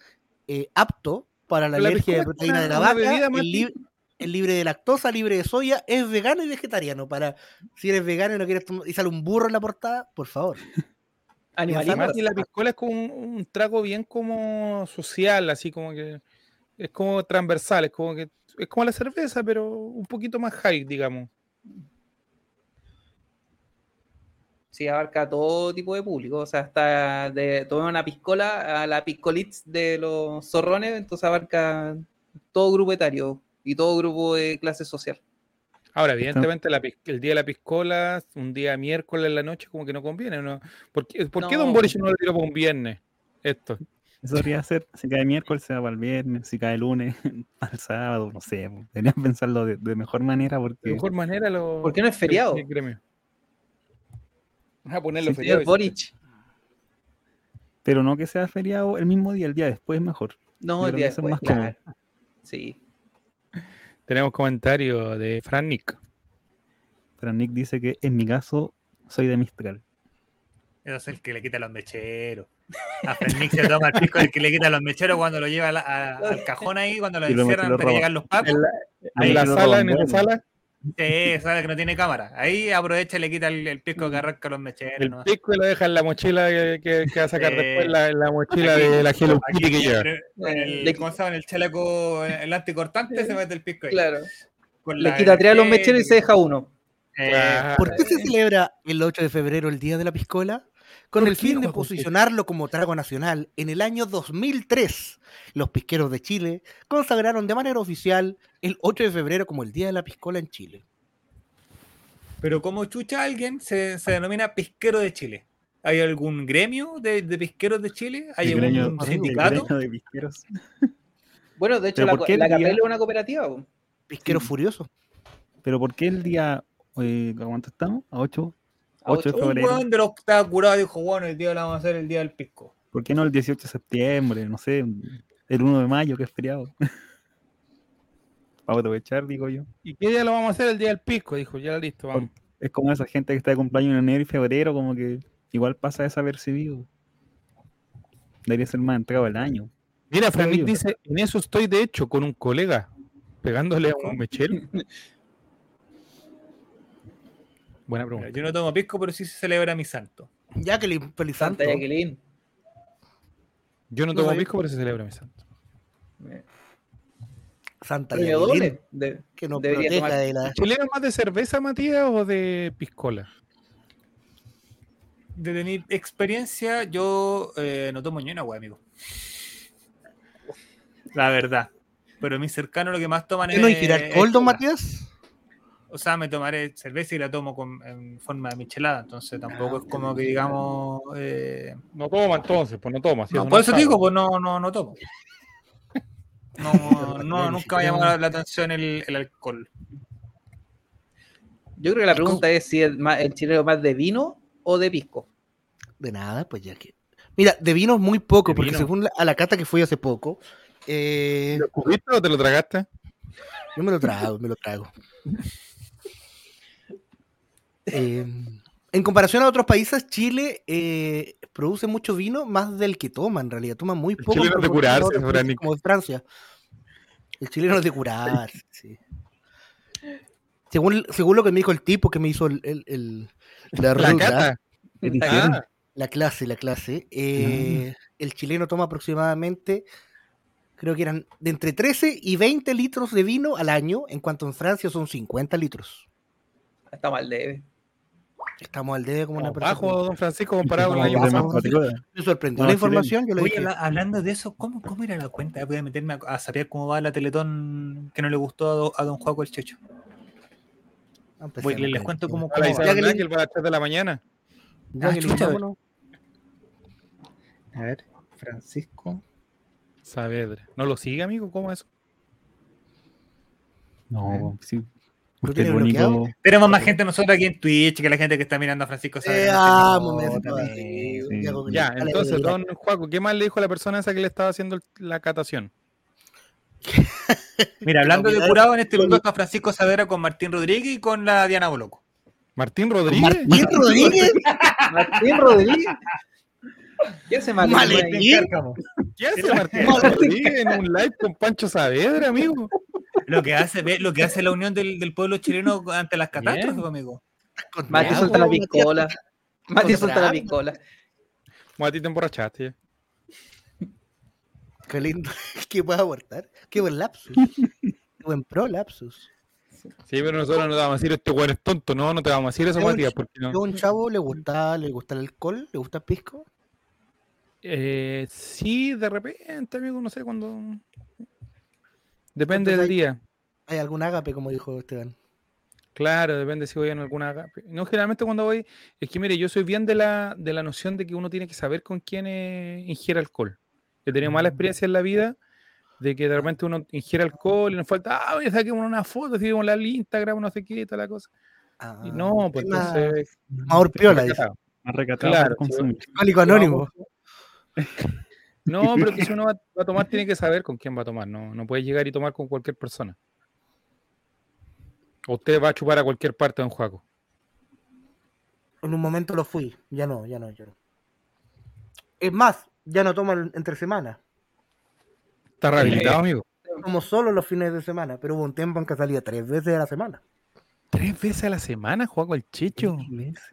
eh, apto para la alergia de proteína de la vaca, bebida, es, Mati. lib- es libre de lactosa, libre de soya, es vegano y vegetariano. Para si eres vegano y no quieres tomar, y sale un burro en la portada, por favor. Además, y la piscola es como un, un trago bien como social, así como que es como transversal, es como que es como la cerveza, pero un poquito más high, digamos. Sí, abarca todo tipo de público. O sea, hasta de tomar una piscola a la piscolitz de los zorrones, entonces abarca todo grupo etario y todo grupo de clase social. Ahora, evidentemente, la el día de la piscola, un día miércoles en la noche, como que no conviene, ¿no? ¿Por qué, por qué No. Don Boris no lo tiró para un viernes? Esto. Eso debería ser, si cae miércoles se va para el viernes, si cae lunes al sábado, no sé. Deberían pensarlo de, de mejor manera De porque mejor manera lo. ¿Por qué no es feriado? el- el gremio. Vamos a ponerlo Sí, feriado. Boric. pero no que sea feriado el mismo día, el día después es mejor. No, Yo el día eso después, más claro. Sí. Tenemos comentario de Fran Nick. Pero Nick dice que en mi caso soy de Mistral. Ese es el que le quita los mecheros. A Fernick se toma el pisco el que le quita los mecheros cuando lo lleva a la- a- al cajón ahí, cuando lo encierran de roba. llegar los pacos. En la, en sala, en esa sala, Sí, sabe que no tiene cámara. Ahí aprovecha y le quita el, el pisco que arranca los mecheros. el ¿no? pisco y lo deja en la mochila que, que- que va a sacar Sí. después, la, la mochila Aquí- de la Hello Kitty que lleva. el, Le- ¿cómo se llama? En el chaleco, el anticortante, se mete el pisco ahí. Claro. Con Le quita tres a los mecheros y se deja uno. Eh. ¿Por qué se celebra el 8 de febrero el Día de la Piscola? Con ¿Por el fin de posicionarlo como trago nacional, en el año 2003, los pisqueros de Chile consagraron de manera oficial el 8 de febrero como el Día de la Piscola en Chile. Pero como chucha alguien se, se denomina pisquero de Chile. ¿Hay algún gremio de, de pisqueros de Chile? ¿Hay algún sindicato? gremio de pisqueros. Bueno, de hecho, ¿Pero la, la día- Capel es una cooperativa. Pisquero Sí. furioso. Pero ¿por qué el día, eh, ¿a cuánto estamos? ¿A 8? A 8 de. Un febrero. weón de los que estaba curado dijo, bueno, el día lo vamos a hacer el día del pisco. ¿Por qué no el 18 de septiembre? No sé, el 1 de mayo, que es feriado. Para aprovechar, digo yo. ¿Y qué día lo vamos a hacer? El día del pisco, dijo. Ya listo, vamos. Es como esa gente que está de cumpleaños en enero y febrero, como que igual pasa desapercibido. Debería ser más entrado el año. Mira, yo. dice, en eso estoy de hecho con un colega, pegándole a un mechero. Buena pregunta. Yo no tomo pisco, pero sí se celebra mi santo. Jacqueline, feliz Santa. Jacqueline. Yo no No tomo pisco, pero se celebra mi santo. Santa Jacqueline. De- que nos debería proteja tomar. de la... ¿Chileno es más de cerveza, Matías, o de piscola? Desde mi experiencia, yo eh, no tomo ni una wea, amigo. La verdad. Pero mis cercanos lo que más toman ¿Qué no es. ingiere alcohol, don. Matías? O sea, me tomaré cerveza y la tomo con, en forma de michelada. Entonces tampoco es como que digamos. eh, No toma entonces, pues no toma. si no, eso por no eso sabe. digo, pues no, no, no tomo. No, no, nunca me ha llamado la atención el, el alcohol. Yo creo que la pregunta es si es más, el chileno más de vino o de pisco. De nada, pues ya que. Mira, de vino es muy poco, porque vino. según la, a la cata que fui hace poco, eh, ¿Lo o te lo tragaste? yo me lo trago, me lo trago. Eh, en comparación a otros países, Chile eh, produce mucho vino, más del que toma en realidad. Toma muy poco. en chileno es de curarse, Branick. Como Francia. El chileno es de curarse, sí. Según, según lo que me dijo el tipo que me hizo el, el- el- la, ruta. Ah, la clase, la clase, eh, el chileno toma aproximadamente, creo que eran de entre 13 y 20 litros de vino al año, en cuanto en Francia son 50 litros. Está mal leve. Estamos al debe como una persona. bajo, don Francisco, comparado con. Me sorprendió No, la información, yo Oye, hablando de eso, ¿cómo, cómo era la cuenta? Voy a meterme a, a saber cómo va la Teletón que no le gustó a, do- a don Juaco el Checho. "Ah, empecemos Voy, les, cuento tema". cómo, A la cómo. Isabel Jacqueline. Náquel va a las 3 de la mañana. Ah, chucha. A ver, Francisco. Saavedra. ¿No lo sigue, amigo? ¿Cómo es eso? No, sí. ¿Lo Usted es tiene el único. bloqueado? Tenemos más gente nosotros aquí en Twitch que la gente que está mirando a Francisco Eh, Saavedra. así, sí. ya entonces, don Juaco, ¿qué más le dijo la persona esa que le estaba haciendo la catación? Mira, hablando de curado, en este mundo está Francisco Saavedra con Martín Rodríguez y con la Diana Boloco. ¿Martín Rodríguez? Martín Rodríguez, Martín Rodríguez. ¿Qué hace Martín? ¿Qué hace Martín Rodríguez en un live con Pancho Saavedra, amigo? Lo que hace, ve, lo que hace la unión del, del pueblo chileno ante las catástrofes, Bien. amigo. Mati suelta la Matías. piscola. Mati suelta la trago. piscola. Como a ti te emborrachaste. Qué lindo, que pueda abortar. Qué buen lapsus. Qué buen pro lapsus. Sí, pero nosotros no te vamos a decir este weón es tonto, no, no te vamos a decir eso, Matías, porque no. ¿A un chavo le gusta, le gusta el alcohol? ¿Le gusta el pisco? Eh, sí, de repente, amigo, no sé cuándo. Depende Entonces del hay- día. ¿Hay algún ágape, como dijo Esteban? Claro, depende si voy en alguna. agape. No, generalmente cuando voy. Es que mire, yo soy bien de la, de la noción de que uno tiene que saber con quién eh, ingiere alcohol. He tenido mala experiencia en la vida de que de repente uno ingiere alcohol y nos falta, ah, oye, saquemos una foto, subimos la Instagram, no sé qué, toda la cosa. Y no, pues entonces. Más piola, dice. recatado. Más recatado Claro, por sí. consumir. Alcohólico anónimo. No, pero que si uno va, va a tomar, tiene que saber con quién va a tomar. No, no puede llegar y tomar con cualquier persona. O Usted va a chupar a cualquier parte de un juego. En un momento lo fui. Ya no, ya no, ya no. Es más, ya no tomo entre semana. Está rehabilitado, amigo. Tomo solo los fines de semana, pero hubo un tiempo en que salía tres veces a la semana. Tres veces a la semana juego el chicho.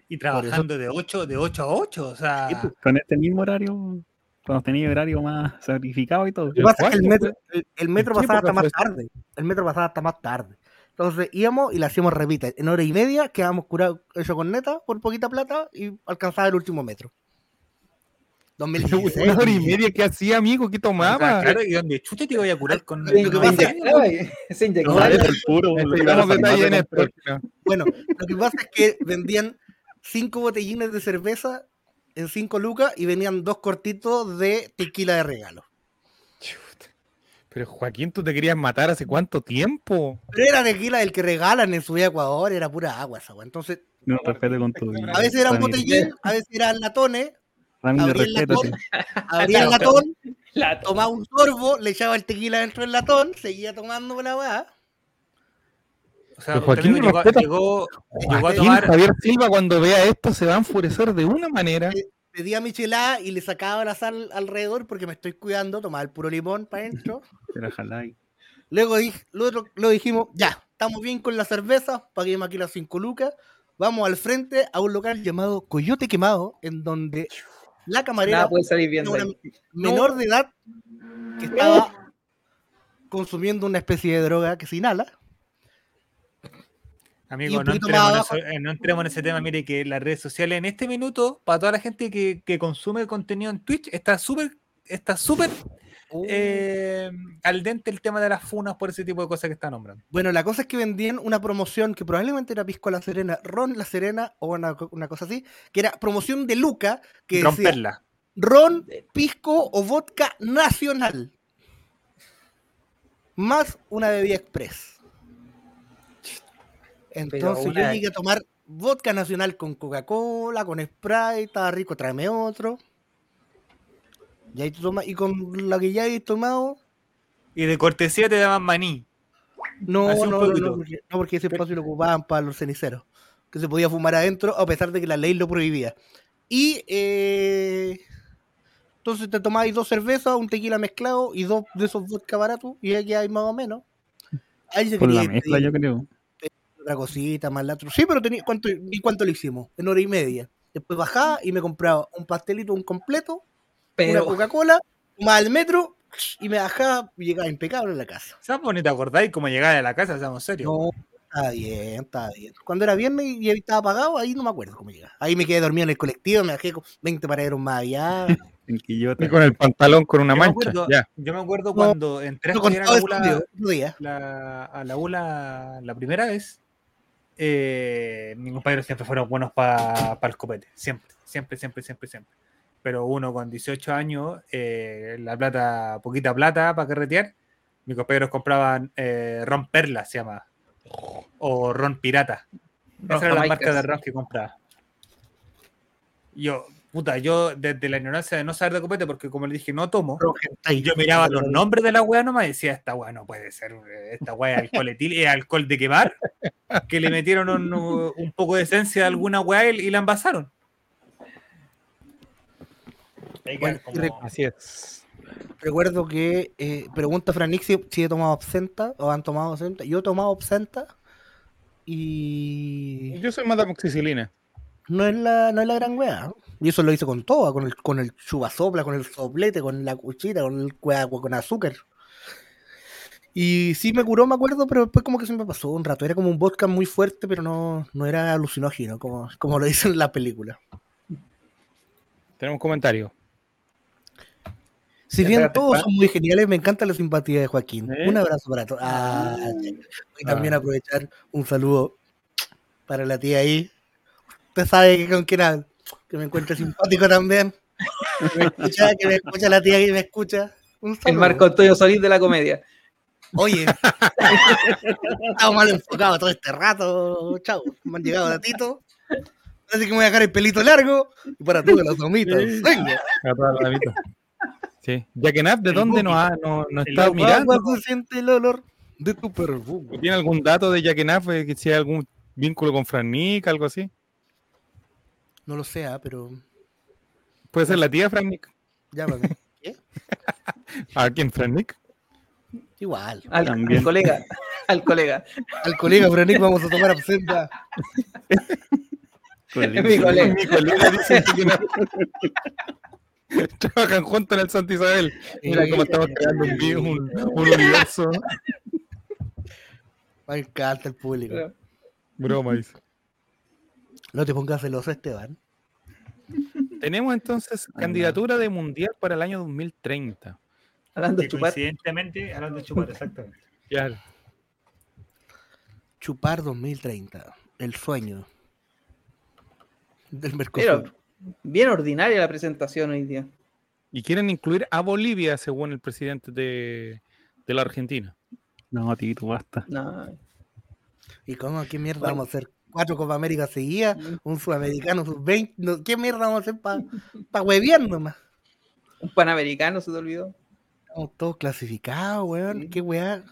Y trabajando de 8 de 8 a 8, o sea, Con este mismo horario, cuando tenía horario más sacrificado y todo. Lo que pasa es que el metro, el, el metro ¿En qué pasaba hasta más tarde. El metro pasaba hasta más tarde. Entonces íbamos y le hacíamos repita. En hora y media quedábamos curados eso con neta por poquita plata y alcanzaba el último metro. 2016. Una hora y media que hacía, amigo, que tomaba. claro, y donde chucha te voy a curar con el puro. Bueno, lo que pasa es que vendían cinco botellines de cerveza en cinco lucas y venían dos cortitos de tequila de regalo. Pero Joaquín, tú te querías matar hace cuánto tiempo. Pero era tequila del que regalan en su vida Ecuador, era pura agua esa agua. Entonces, No, respeto con tu. a veces eran Ramírez. botellín, a veces eran latones, abría el latón, abría el latón, La tomaba un sorbo, le echaba el tequila dentro del latón, seguía tomando la weá. O sea, Joaquín llegó, respeta- llegó, llegó a tomar. Javier Silva cuando vea esto se va a enfurecer de una manera. Pedía michelada y le sacaba la sal alrededor porque me estoy cuidando, tomaba el puro limón para adentro. Luego, luego lo dijimos, ya, estamos bien con la cerveza, paguemos aquí las 5 lucas, vamos al frente a un local llamado Coyote Quemado, en donde la camarera Nada puede salir bien era de una ahí. menor de edad que estaba consumiendo una especie de droga que se inhala. Amigo, no entremos, en eh, no entremos en ese tema. Mire que las redes sociales en este minuto, para toda la gente que, que consume contenido en Twitch, está súper está súper eh, al dente el tema de las funas por ese tipo de cosas que está nombrando. Bueno, la cosa es que vendían una promoción que probablemente era Pisco La Serena, Ron La Serena o una, co- una cosa así, que era promoción de Luca, que decía Romperla. Ron, Pisco o vodka nacional. Más una bebida express. Entonces yo una- llegué a tomar vodka nacional con Coca-Cola, con Sprite, estaba rico, tráeme otro. Y, ahí tú tomas- y con la que ya he tomado, Y de cortesía te daban maní. no, no, no, no, porque, no, porque ese espacio lo ocupaban para los ceniceros, que se podía fumar adentro a pesar de que la ley lo prohibía. Y eh, entonces te tomabas dos cervezas, un tequila mezclado y dos de esos vodka baratos y ya hay más o menos. Ahí se Por la quería mezcla, pedir yo creo. Otra cosita, más la otra. Sí, pero tenía, ¿cuánto, ¿y cuánto le hicimos? En hora y media. Después bajaba y me compraba un pastelito, un completo, Pero- una Coca-Cola, más al metro y me bajaba y llegaba impecable a la casa. ¿Sabes bonito acordáis cómo llegar a la casa? Seamos serios. No, está bien, está bien. Cuando era viernes y estaba apagado, ahí no me acuerdo cómo llegaba. Ahí me quedé dormido en el colectivo, me bajé con 20 paraderos más allá. Y con el pantalón con una Yo me mancha. acuerdo, Ya. yo me acuerdo No, cuando entré a No, la la, a la ULA la primera vez, eh, mis compañeros siempre fueron buenos para el copete. Siempre, siempre, siempre, siempre, siempre. Pero uno con 18 años, eh, la plata, poquita plata para carretear, mis compañeros compraban eh, ron perla, se llama. O ron pirata. Esa era la marca de ron que compraba. Yo, puta, yo desde la ignorancia de no saber de copete, porque como le dije, no tomo, yo miraba los nombres de la weá nomás y decía, esta weá no puede ser, esta weá es alcohol etil, es alcohol de quemar, que le metieron un, un poco de esencia de alguna weá y, y la envasaron. Hay que Bueno, como- y re- Así es. Recuerdo que eh, pregunta a Franix si, si he tomado absenta o han tomado absenta. Yo he tomado absenta y Yo soy más de amoxicilina. no es la, no es la gran wea. ¿no? Y eso lo hice con todo, con el, con el chubasopla, con el soplete, con la cuchita, con el con azúcar. Y sí me curó, me acuerdo, pero después como que se me pasó un rato. Era como un vodka muy fuerte, pero no, no era alucinógeno, como, como lo dicen en la película. Tenemos comentarios. Si bien Espérate, todos son muy geniales, me encanta la simpatía de Joaquín. ¿Eh? Un abrazo para todos. Ah, y también Ah. aprovechar un saludo para la tía ahí. Usted sabe que con quién hablo. Que me encuentre simpático también. Que me escucha, que me escucha la tía que me escucha. El. Marco Antonio Solís de la comedia. Oye, estamos mal enfocados todo este rato. Chao. Me han llegado datitos. Así que me voy a dejar el pelito largo. Y para todos los domitos. Venga. A toda la vida. Sí. Jaquenap, ¿de El dónde nos, nos El está mirando? se siente el olor de tu perfume. ¿Tiene algún dato de Jaquenap? eh, Que si hay algún vínculo con Fran Nick, algo así? No lo sé, ah, pero Puede ser la tía Fran Nick. llámame. ¿Qué? ¿A quién, Fran Nick? Igual. Al, al colega. Al colega. Al colega Franic vamos a tomar absenta. Es mi colega. Mi colega dice Jaquenap. Trabajan juntos en el Santa Isabel. Mira cómo estamos creando un, un, un universo. Me encanta el público. Broma, dice. No te pongas celoso, Esteban. Tenemos entonces candidatura de mundial para el año 2030. Hablando que coincidentemente, hablando de chupar, exactamente. Claro. Chupar 2030. El sueño. Del Mercosur. Pero bien ordinaria la presentación hoy día. Y quieren incluir a Bolivia, según el presidente de, de la Argentina. No, Tito, basta. No. ¿Y cómo? ¿Qué mierda Bueno. vamos a hacer? ¿Cuatro Copa América seguidas? ¿Un sudamericano sub-20? No, ¿Qué mierda vamos a hacer para pa huevear nomás? Un panamericano se te olvidó. Estamos todos clasificados, weón. ¿Qué weá?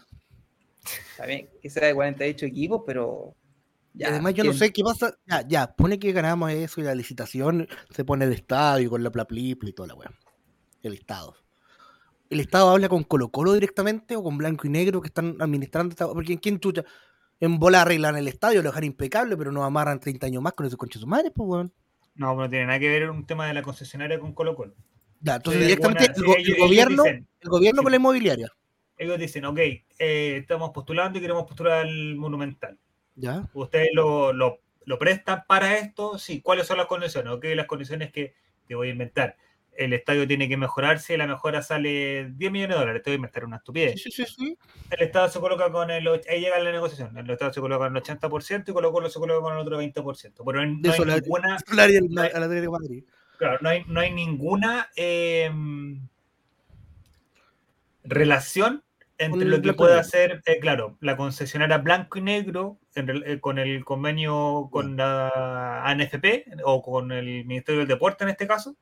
Está bien, que sea de 48 equipos, pero. Y además yo no sé qué pasa. Ya, ya, pone que ganamos eso y la licitación se pone el estadio con la plaplipla y toda la weá. El Estado. ¿El Estado habla con Colo Colo directamente o con Blanco y Negro que están administrando esta Porque ¿quién chucha? En bola arreglan el estadio, lo dejan impecable, pero nos amarran 30 años más con esos conches madres, pues weón. No, no tiene nada que ver un tema de la concesionaria con Colo Colo. Ya, entonces directamente buena, el, sí, go- ellos- el ellos gobierno, dicen- el gobierno sí. con la inmobiliaria. Ellos dicen, ok, eh, estamos postulando y queremos postular al Monumental. Ya. ¿Ustedes lo, lo, lo prestan para esto? Sí. ¿Cuáles son las condiciones? Ok, las condiciones que te voy a inventar. El estadio tiene que mejorarse, la mejora sale 10 millones de dólares. Te voy a inventar una estupidez. Sí, sí, sí. El Estado se coloca con el. Ahí llega la negociación. El Estado se coloca con el 80% y Colo Colo se coloca con el otro 20%. Pero no hay la- ninguna. la a la de Madrid. Claro, no hay, no hay ninguna eh, relación entre lo que negro. hacer, eh, claro, la concesionaria blanco y negro en eh, con el convenio con la ANFP o con el Ministerio del Deporte en este caso,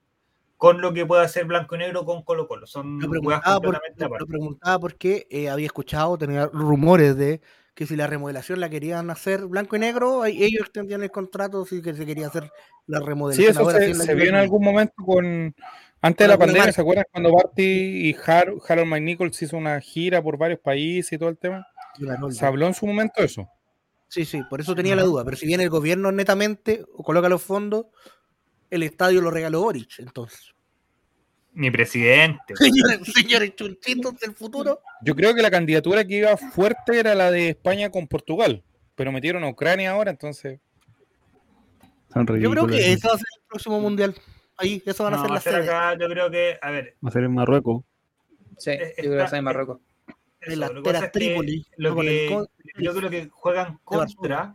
con lo que pueda hacer blanco y negro con Colo Colo. Son Lo preguntaba, por- completamente lo aparte. preguntaba porque eh, había escuchado, tenía rumores de que si la remodelación la querían hacer blanco y negro, ellos extendían el contrato si que se quería hacer la Sí, remodelación. eso Ahora se, sí es la se vio en algún momento con. Antes de la pandemia. ¿se acuerdan cuando Barty y Har- Harold McNichols hizo una gira por varios países y todo el tema? Se habló en su momento de eso. Sí, sí, por eso tenía la duda. Pero si bien el gobierno netamente coloca los fondos, el estadio lo regaló Boric, entonces. Mi presidente. Señores, señores chunchitos del futuro. Yo creo que la candidatura que iba fuerte era la de España con Portugal, pero metieron a Ucrania ahora, entonces. Son Yo creo que ese va a ser el próximo mundial. Ahí, eso van a No, ser va a las ser sedes. acá, yo creo que, a ver, Va a ser en Marruecos. Sí, Eh, yo creo que está- está en Marruecos. eso, En la lo Trípoli, lo que- yo creo que juegan contra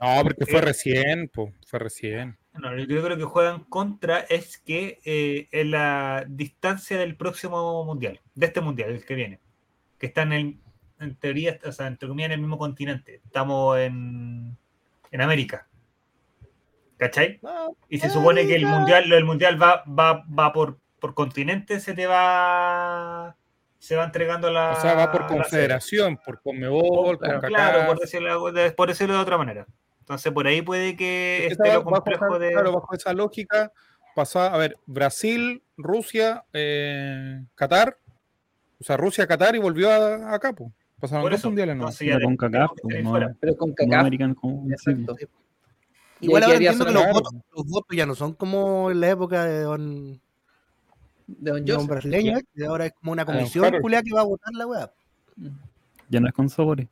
No, porque fue Eh, recién, po, fue recién. No, lo que yo creo que juegan contra es que eh, en la distancia del próximo mundial, de este mundial, el que viene, que está en el, en teoría, o sea, entre comillas, en el mismo continente. Estamos en, en América. ¿Cachai? Ah, Y se supone que el mundial, lo del mundial va, va, va por, por continente, se te va se va entregando la. O sea, va por confederación, por Conmebol, Claro, con claro, por decirlo, de- por decirlo de otra manera. Entonces, por ahí puede que esté lo complejo de. Claro, bajo esa lógica, pasó a ver, Brasil, Rusia, eh, Qatar, o sea, Rusia, Qatar y volvió a, pues. Pasaron dos mundiales, ¿no? entonces con CACAF, no. Pero con CACAF. Exacto. Igual ahora entiendo que los votos, los votos ya no son como en la época de don, De Don de don Joseph. brasileño, que ahora es como una Ah, comisión culia que va a votar la weá. Ya no es con sobres.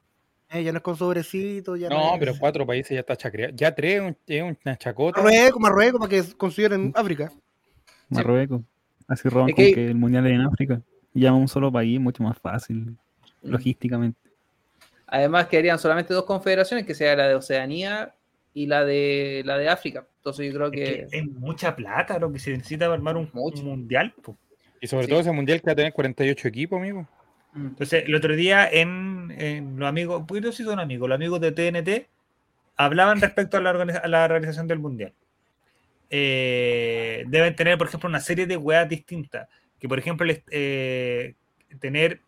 Eh, ya no es con sobrecito, ya No, es- pero cuatro países ya está chacreado. Ya tres un- es una chacota. Marruecos, Marruecos, para que consideren África. Marruecos. Así roban Es con que- que el mundial es en África. Y llama un solo país, mucho más fácil, Mm. logísticamente. Además, quedarían solamente dos confederaciones, que sea la de Oceanía y la de la de África. Entonces yo creo Es que, es mucha plata lo que se necesita para armar un, un mundial. po. Y sobre Sí. todo ese mundial que va a tener 48 equipos, amigo. Mm. Entonces, el otro día en, en los amigos, pues son amigos, los amigos de TNT hablaban respecto a la, organiza- a la realización del mundial. Eh, deben tener, por ejemplo, una serie de weas distintas. Que, por ejemplo, les- eh, tener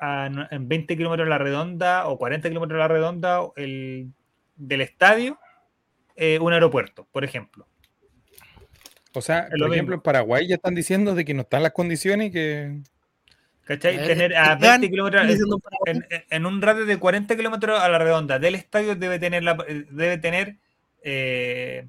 a en 20 kilómetros a la redonda o 40 kilómetros a la redonda el, del estadio eh, un aeropuerto, por ejemplo. O sea, por ejemplo, en Paraguay ya están diciendo de que no están las condiciones y que. ¿Cachai? Tener a Esteban, 20 kilómetros, ¿qué diciendo para- en, en un radio de 40 kilómetros a la redonda del estadio debe tener, la, debe tener eh,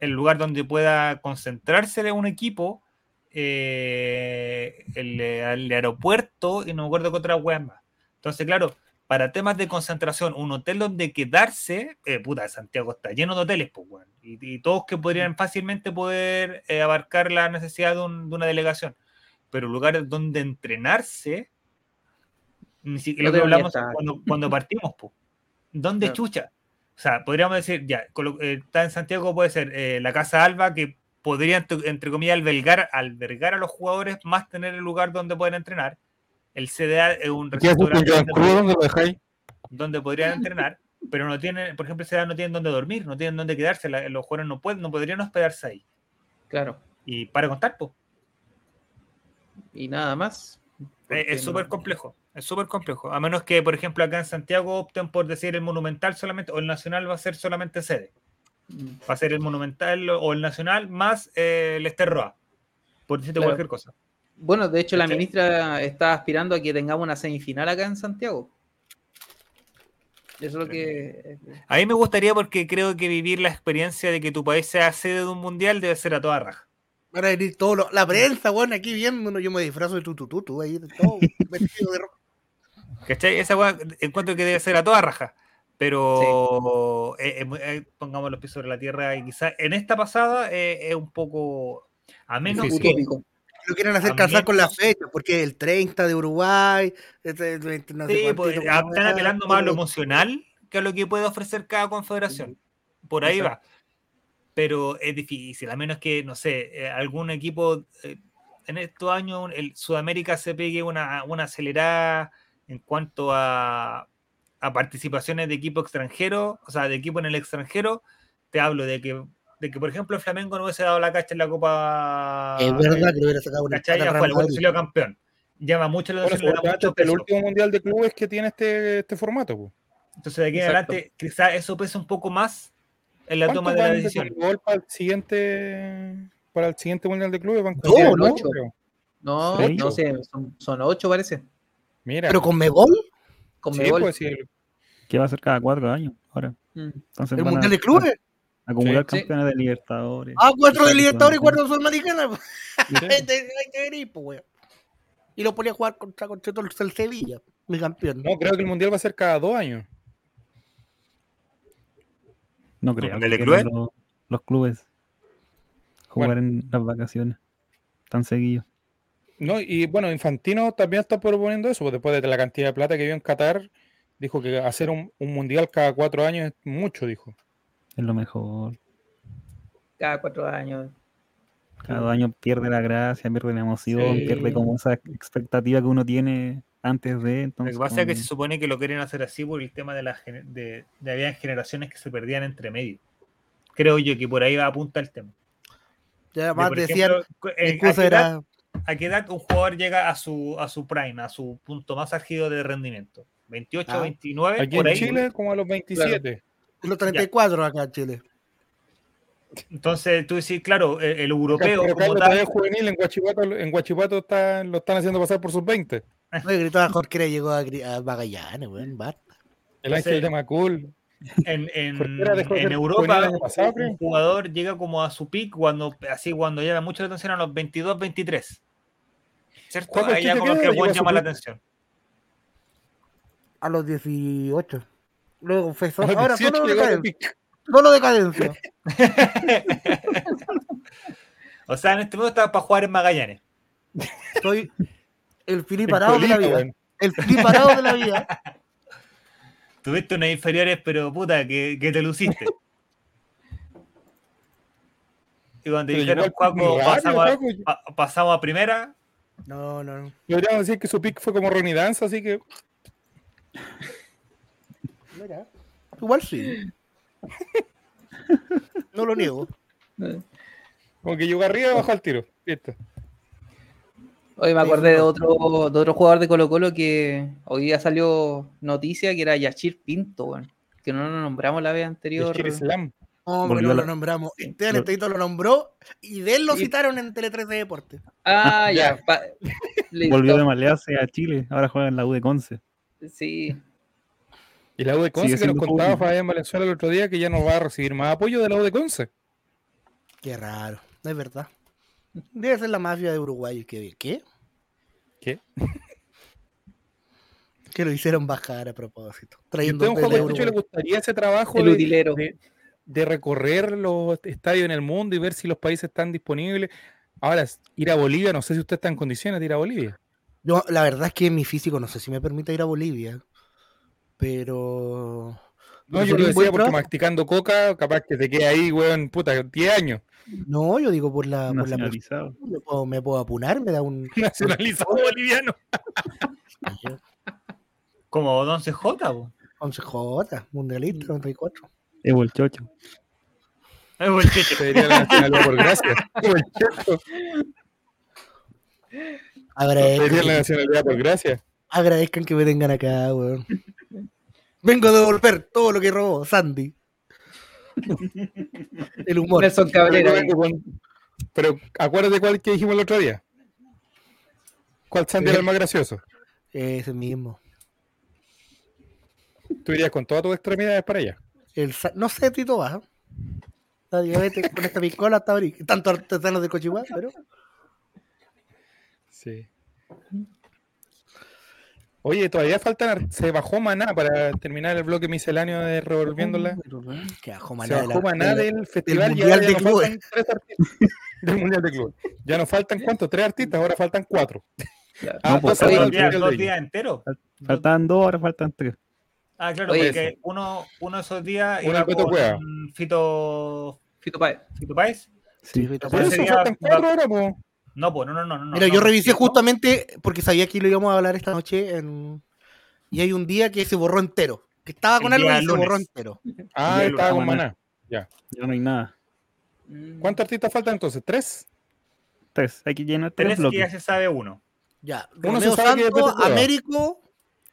el lugar donde pueda concentrarse de un equipo, eh, el, el aeropuerto y no me acuerdo qué otra wea más. Entonces, claro, para temas de concentración, un hotel donde quedarse, eh, puta, Santiago está lleno de hoteles, pues, y, y todos que podrían fácilmente poder eh, abarcar la necesidad de, un- de una delegación pero lugares donde entrenarse, ni siquiera lo que hablamos cuando, cuando partimos, po. ¿dónde Claro. chucha? O sea, podríamos decir, ya, eh, está en Santiago, puede ser eh, la Casa Alba, que podría, entre, comillas, albergar, albergar a los jugadores, más tener el lugar donde pueden entrenar. El CDA es un ¿Qué haces con restaurante donde, donde podrían entrenar, pero no tienen, por ejemplo, el CDA no tienen dónde dormir, no tienen dónde quedarse, la- los jugadores no pueden, no podrían hospedarse ahí. claro. Y para contar, pues. Y nada más. Eh, Es no? súper complejo, es súper complejo. A menos que, por ejemplo, acá en Santiago opten por decir el Monumental solamente, o el Nacional va a ser solamente sede. Va a ser el Monumental o el Nacional más eh, el Esterroa, por decirte Claro. cualquier cosa. Bueno, de hecho, la ¿Cachai? ministra está aspirando a que tengamos una semifinal acá en Santiago. Eso es lo que. A mí me gustaría porque creo que vivir la experiencia de que tu país sea sede de un mundial debe ser a toda raja. Van a venir todos los- la prensa, weón, aquí viendo. Yo me disfrazo de tutututu ahí, de todo, vestido de rojo. ¿Cachai? Esa weá encuentro que debe ser a toda raja. Pero eh, eh, eh, pongamos los pies sobre la tierra y quizás en esta pasada eh, es un poco. A menos que. Lo quieren hacer mí- con la fecha, porque el 30 de Uruguay, este, el 20 no sé Sí, pues, están apelando más a lo emocional que a lo que puede ofrecer cada confederación. Por ahí va. Pero es difícil, a menos que, no sé, eh, algún equipo eh, en estos años, el Sudamérica se pegue una, una acelerada en cuanto a, a participaciones de equipo extranjero, o sea, de equipo en el extranjero. Te hablo de que, de que por ejemplo, el Flamengo no hubiese dado la cacha en la Copa. Es verdad que hubiera sacado una al fue, el salió campeón. Llama mucho la atención, el último mundial de clubes que tiene este, este formato. Entonces, de aquí en adelante, quizás eso pesa un poco más en la toma ¿Cuántos de la decisión. Conmebol para el siguiente para el siguiente mundial de clubes? Van Dos, como ocho. No, ¿Seis? no sé, son, son ocho parece. Mira. Pero con Megol, Con Sí, Mebol. pues, sí, Que va a ser cada cuatro años ahora. Mm. Entonces el a- Mundial de Clubes. a acumular Sí. campeones de Libertadores. Ah, cuatro de Libertadores y cuatro de Sudamericana. Pues, weón. Y lo ponía a jugar contra, contra todo el Sevilla, mi campeón. No, creo que el mundial va a ser cada dos años. No creo. ¿Mundial de que? Los, los clubes jugar en las vacaciones tan seguido. No, y bueno, Infantino también está proponiendo eso, pues después de la cantidad de plata que vio en Qatar, dijo que hacer un, un mundial cada cuatro años es mucho, dijo. Es lo mejor. Cada cuatro años. Cada año pierde la gracia, pierde la emoción, Sí. pierde como esa expectativa que uno tiene antes de. Lo Entonces, que pasa es que como- se supone que lo quieren hacer así por el tema de las de, de habían generaciones que se perdían entre medio. Creo yo que por ahí va a apunta el tema. Ya De, además por decían, ejemplo, eh, ¿a, qué edad, era, a qué edad un jugador llega a su, a su prime, a su punto más álgido de rendimiento? 28, Ah. 29, Aquí por en ahí. Chile como a los 27. los 34 acá en Chile. Entonces tú decís, claro, el, el europeo Pero como Carlos tal, todavía es juvenil en Guachipato, en Guachipato está- lo están haciendo pasar por sus 20. Oye, gritaba Jorge le llegó a, a Magallanes, weón, basta. El ángel de Macul. en, Europa un- jugador llega como a su pick cuando así cuando llama mucho la atención a los 22, 23. ¿Cierto? ¿Cuánto Ahí ya como que el a llama la atención. A los 18. Luego fue A solo, los ahora 18 solo a decadencia. Solo decadencia. O sea, en este momento estaba para jugar en Magallanes. Soy el Fili En parado de la vida. weón. El Fili parado de la vida. Tuviste unas inferiores, pero puta, que, que te luciste. Y cuando Pero dijeron, Juaco, pasamos, a, Juaco. pa- pasamos a primera, No, no, no. Podríamos decir que su pick fue como Ronnie Dance, así que Mira. Igual sí. No lo niego. como que llegó arriba y bajó al tiro. Listo. Hoy me acordé de otro, de otro jugador de Colo Colo que hoy día salió noticia que era Yachir Pinto, weón, que no lo nombramos la vez anterior. El Slam. No, no lo nombramos. Esteban Estadito lo nombró y de él lo citaron en Tele 13 Deportes. Ah, ya. Volvió de malearse a Chile, ahora juega en la U de Conce. Sí, Y la U de Conce que nos contaba. Fabián Valenzuela el otro día que ya no va a recibir más apoyo de la U de Conce. Qué raro. No es verdad. Debe ser la mafia de Uruguay. ¿Qué? ¿Qué? ¿Qué? Que lo hicieron bajar a propósito. ¿Y Trayendo un juego de le gustaría ese trabajo el de, utilero. de- de recorrer los estadios en el mundo y ver si los países están disponibles? Ahora, ir a Bolivia, no sé si usted está en condiciones de ir a Bolivia. Yo, la verdad es que mi físico no sé si me permite ir a Bolivia. Pero. No, pero yo lo decía porque trabajo. masticando coca, capaz que te quede ahí, weón, puta, 10 años. No, yo digo por la. Por la me, puedo, me puedo apunar, me da un. Nacionalizado boliviano. como Don CJ, po. 11J, mundialista, 94. Evo el Chocho. Buen checho. Te diría la nacionalidad por gracia. Como el Chocho. Pedí la Agradezcan, nacionalidad por gracia. agradezcan que me tengan acá, weón. Vengo a devolver todo lo que robó Sandy. El humor. Nelson Pero, Cabrera. pero acuérdate cuál que dijimos el otro día. ¿Cuál Sandy era el más gracioso? Ese mismo. Tú irías con todas tus extremidades para allá. El no sé, Tito va. Vete con esta piscola hasta abrir. Tanto artesanos de Cochihuá, pero. Sí. Oye, todavía faltan. Se bajó Maná para terminar el bloque misceláneo de Revolviéndola. Que bajó Se Maná de la- bajó Maná del festival y Mundial ya de nos Clubes. faltan tres artistas. Del Mundial de Clubes. Ya nos faltan cuántos? Tres artistas, ahora faltan cuatro. Ah, No, pues, al Dos días, dos días enteros. Faltaban dos, ahora faltan tres. Ah, claro, Oye, porque uno, uno de esos días Beto con Cueva. Fito, Fito Páez. Fito Páez. Sí. Fito Por Ese eso faltan cuatro ahora, po. No, pues no, no, no. no Mira, no, yo revisé ¿no? justamente porque sabía que lo íbamos a hablar esta noche en- y hay un día que se borró entero. Que estaba con El algo y se borró entero. Ah, estaba con Maná. Ya. Ya no hay nada. ¿Cuántos artistas faltan entonces? ¿Tres? Tres. Hay que llenar tres Tres que ya bloques. se sabe uno. Ya, Uno se Romeo sabe que Santos, Cueva. Américo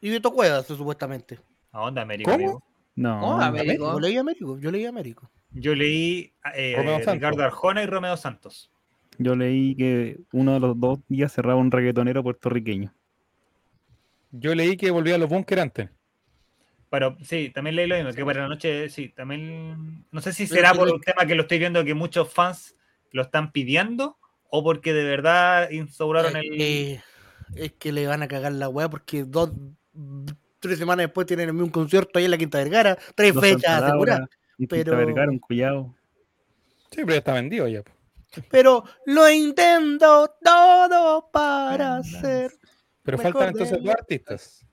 y Beto Cuevas, supuestamente. ¿A dónde, Américo? ¿Cómo? amigo? No. Oh, Américo. Yo leí Américo, yo leí Américo. Yo leí eh. Ricardo Arjona y Romeo Santos. Yo leí que uno de los dos días cerraba un reggaetonero puertorriqueño. Yo leí que volvía a los búnker antes. Pero sí, también leí lo mismo, que para la noche, sí, también. No sé si será por un tema que lo estoy viendo que muchos fans lo están pidiendo o porque de verdad instauraron el. es que le van a cagar la weá porque dos, tres semanas después tienen un concierto ahí en la Quinta Vergara, tres Dos fechas aseguradas. Un pero- Quinta Vergara, un Collado. Sí, pero ya está vendido ya. Pero lo intento todo para ser. Pero Mejor faltan entonces dos artistas.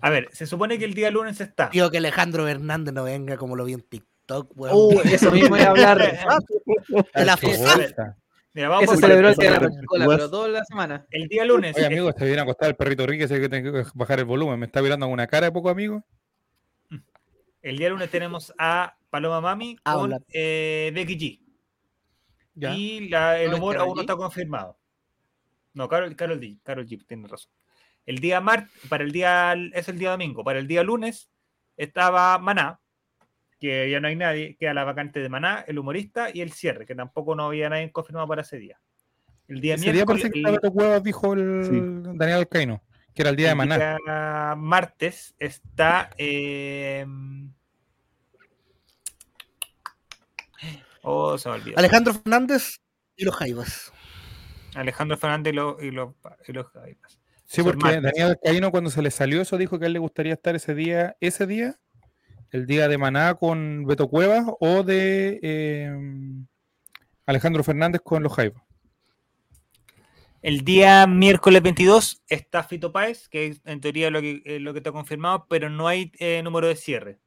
A ver, se supone que el día lunes está. Tío, que Alejandro Hernández no venga como lo vi en TikTok, weón. Uh, eso mismo iba a hablar. De la fosa. Mira, vamos Eso a celebró el día de la Coca-Cola, pero toda la semana. El día lunes. Oye, amigo, está bien acostado el perrito Ricky, ese que tengo que bajar el volumen. Me está mirando con una cara de poco amigo. El día lunes tenemos a Paloma Mami con eh, Becky G. Ya. Y la- el ¿No es humor aún no está confirmado. No, Carol, Carol, G, Karol G, tiene razón. El día mar, para el día, es el día domingo. Para el día lunes estaba Maná, que ya no hay nadie, queda la vacante de Maná, el humorista y el cierre, que tampoco no había nadie confirmado para ese día. El día Ese día parece que el- dijo el Daniel Alcaino, que era el día de el Maná. día martes está. eh, Oh, se me olvidó. Alejandro Fernández y los Jaivas. Alejandro Fernández y los, y los, y los Jaivas. Sí, porque martes. Daniel Alcaino cuando se le salió eso dijo que a él le gustaría estar ese día, ese día, el día de Maná con Beto Cuevas o de eh, Alejandro Fernández con los Jaivas. El día miércoles 22 está Fito Páez, que es en teoría lo que, eh, lo que está confirmado, pero no hay eh, número de cierre.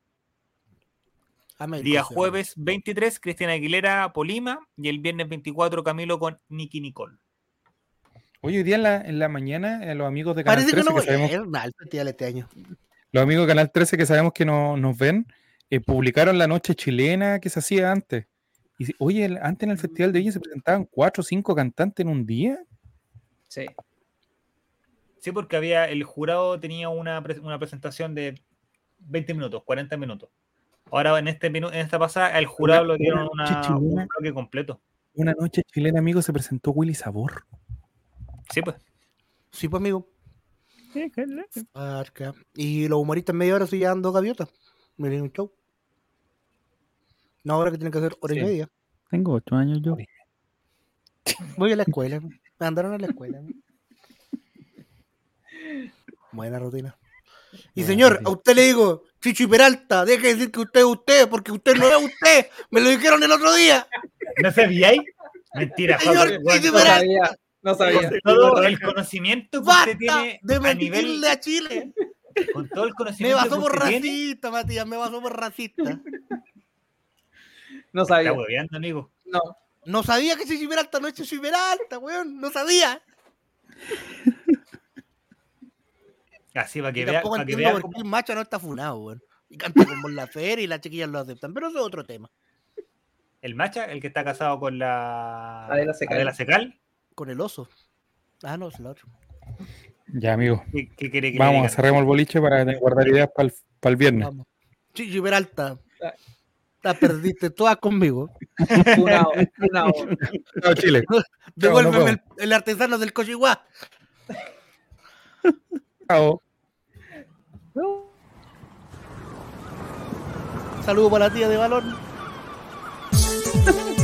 Día jueves 23, Cristiana Aguilera, Polima, y el viernes 24, Camilo con Nicky Nicole. Oye, hoy día en la, en la mañana, eh, los amigos de Canal Parece que 13 no que voy a sabemos, ir nada al festival este año. los amigos de Canal 13 que sabemos que no, nos ven, eh, publicaron la noche chilena que se hacía antes. Y oye, el- antes en el Festival de Viña se presentaban cuatro o cinco cantantes en un día. Sí. Sí, porque había el jurado tenía una, pre- una presentación de 20 minutos, 40 minutos. Ahora en este en esta pasada al jurado Una- lo dieron una noche una, un bloque completo. Una noche chilena, amigo, se presentó Willy Sabor. Sí, pues. Sí, pues, amigo. Arca. Y los humoristas en media hora llevan dos gaviotas. Miren un show. No, ahora que tienen que hacer hora y Sí. media. Tengo ocho años yo. Voy a la escuela. Me mandaron a la escuela. Buena rutina. Y Buena señor, rutina. a usted le digo, Chicho y Peralta, deje de decir que usted es usted, porque usted no es usted. Me lo dijeron el otro día. ¿No sabíais? Mentira, Señor, No Peralta, sabía, no sabía. Con todo el conocimiento que usted basta tiene de a nivel a Chile. con todo el Me conocimiento basó que por usted tiene, racista, Matías, me basó por racista. No está sabía. hueveando, amigo. No. No sabía que Chicho y Peralta no es Chicho y Peralta, weón. No sabía. Así para que vean. Que vea por el macho no está funado, weón. Y canta como la feria y las chiquillas lo aceptan, pero eso es otro tema. El macha, el que está casado con la. Adela Secal. Secal. Con el oso. Ah, no, es el otro. Ya, amigo. ¿Qué, qué Vamos, cerremos el boliche para guardar ideas para el, pa el, viernes. Vamos. Chichi Peralta. La ah. perdiste toda conmigo. Una, Chile. Devuélveme el, el, artesano del Cochihuá. Saludo para la tía de balón.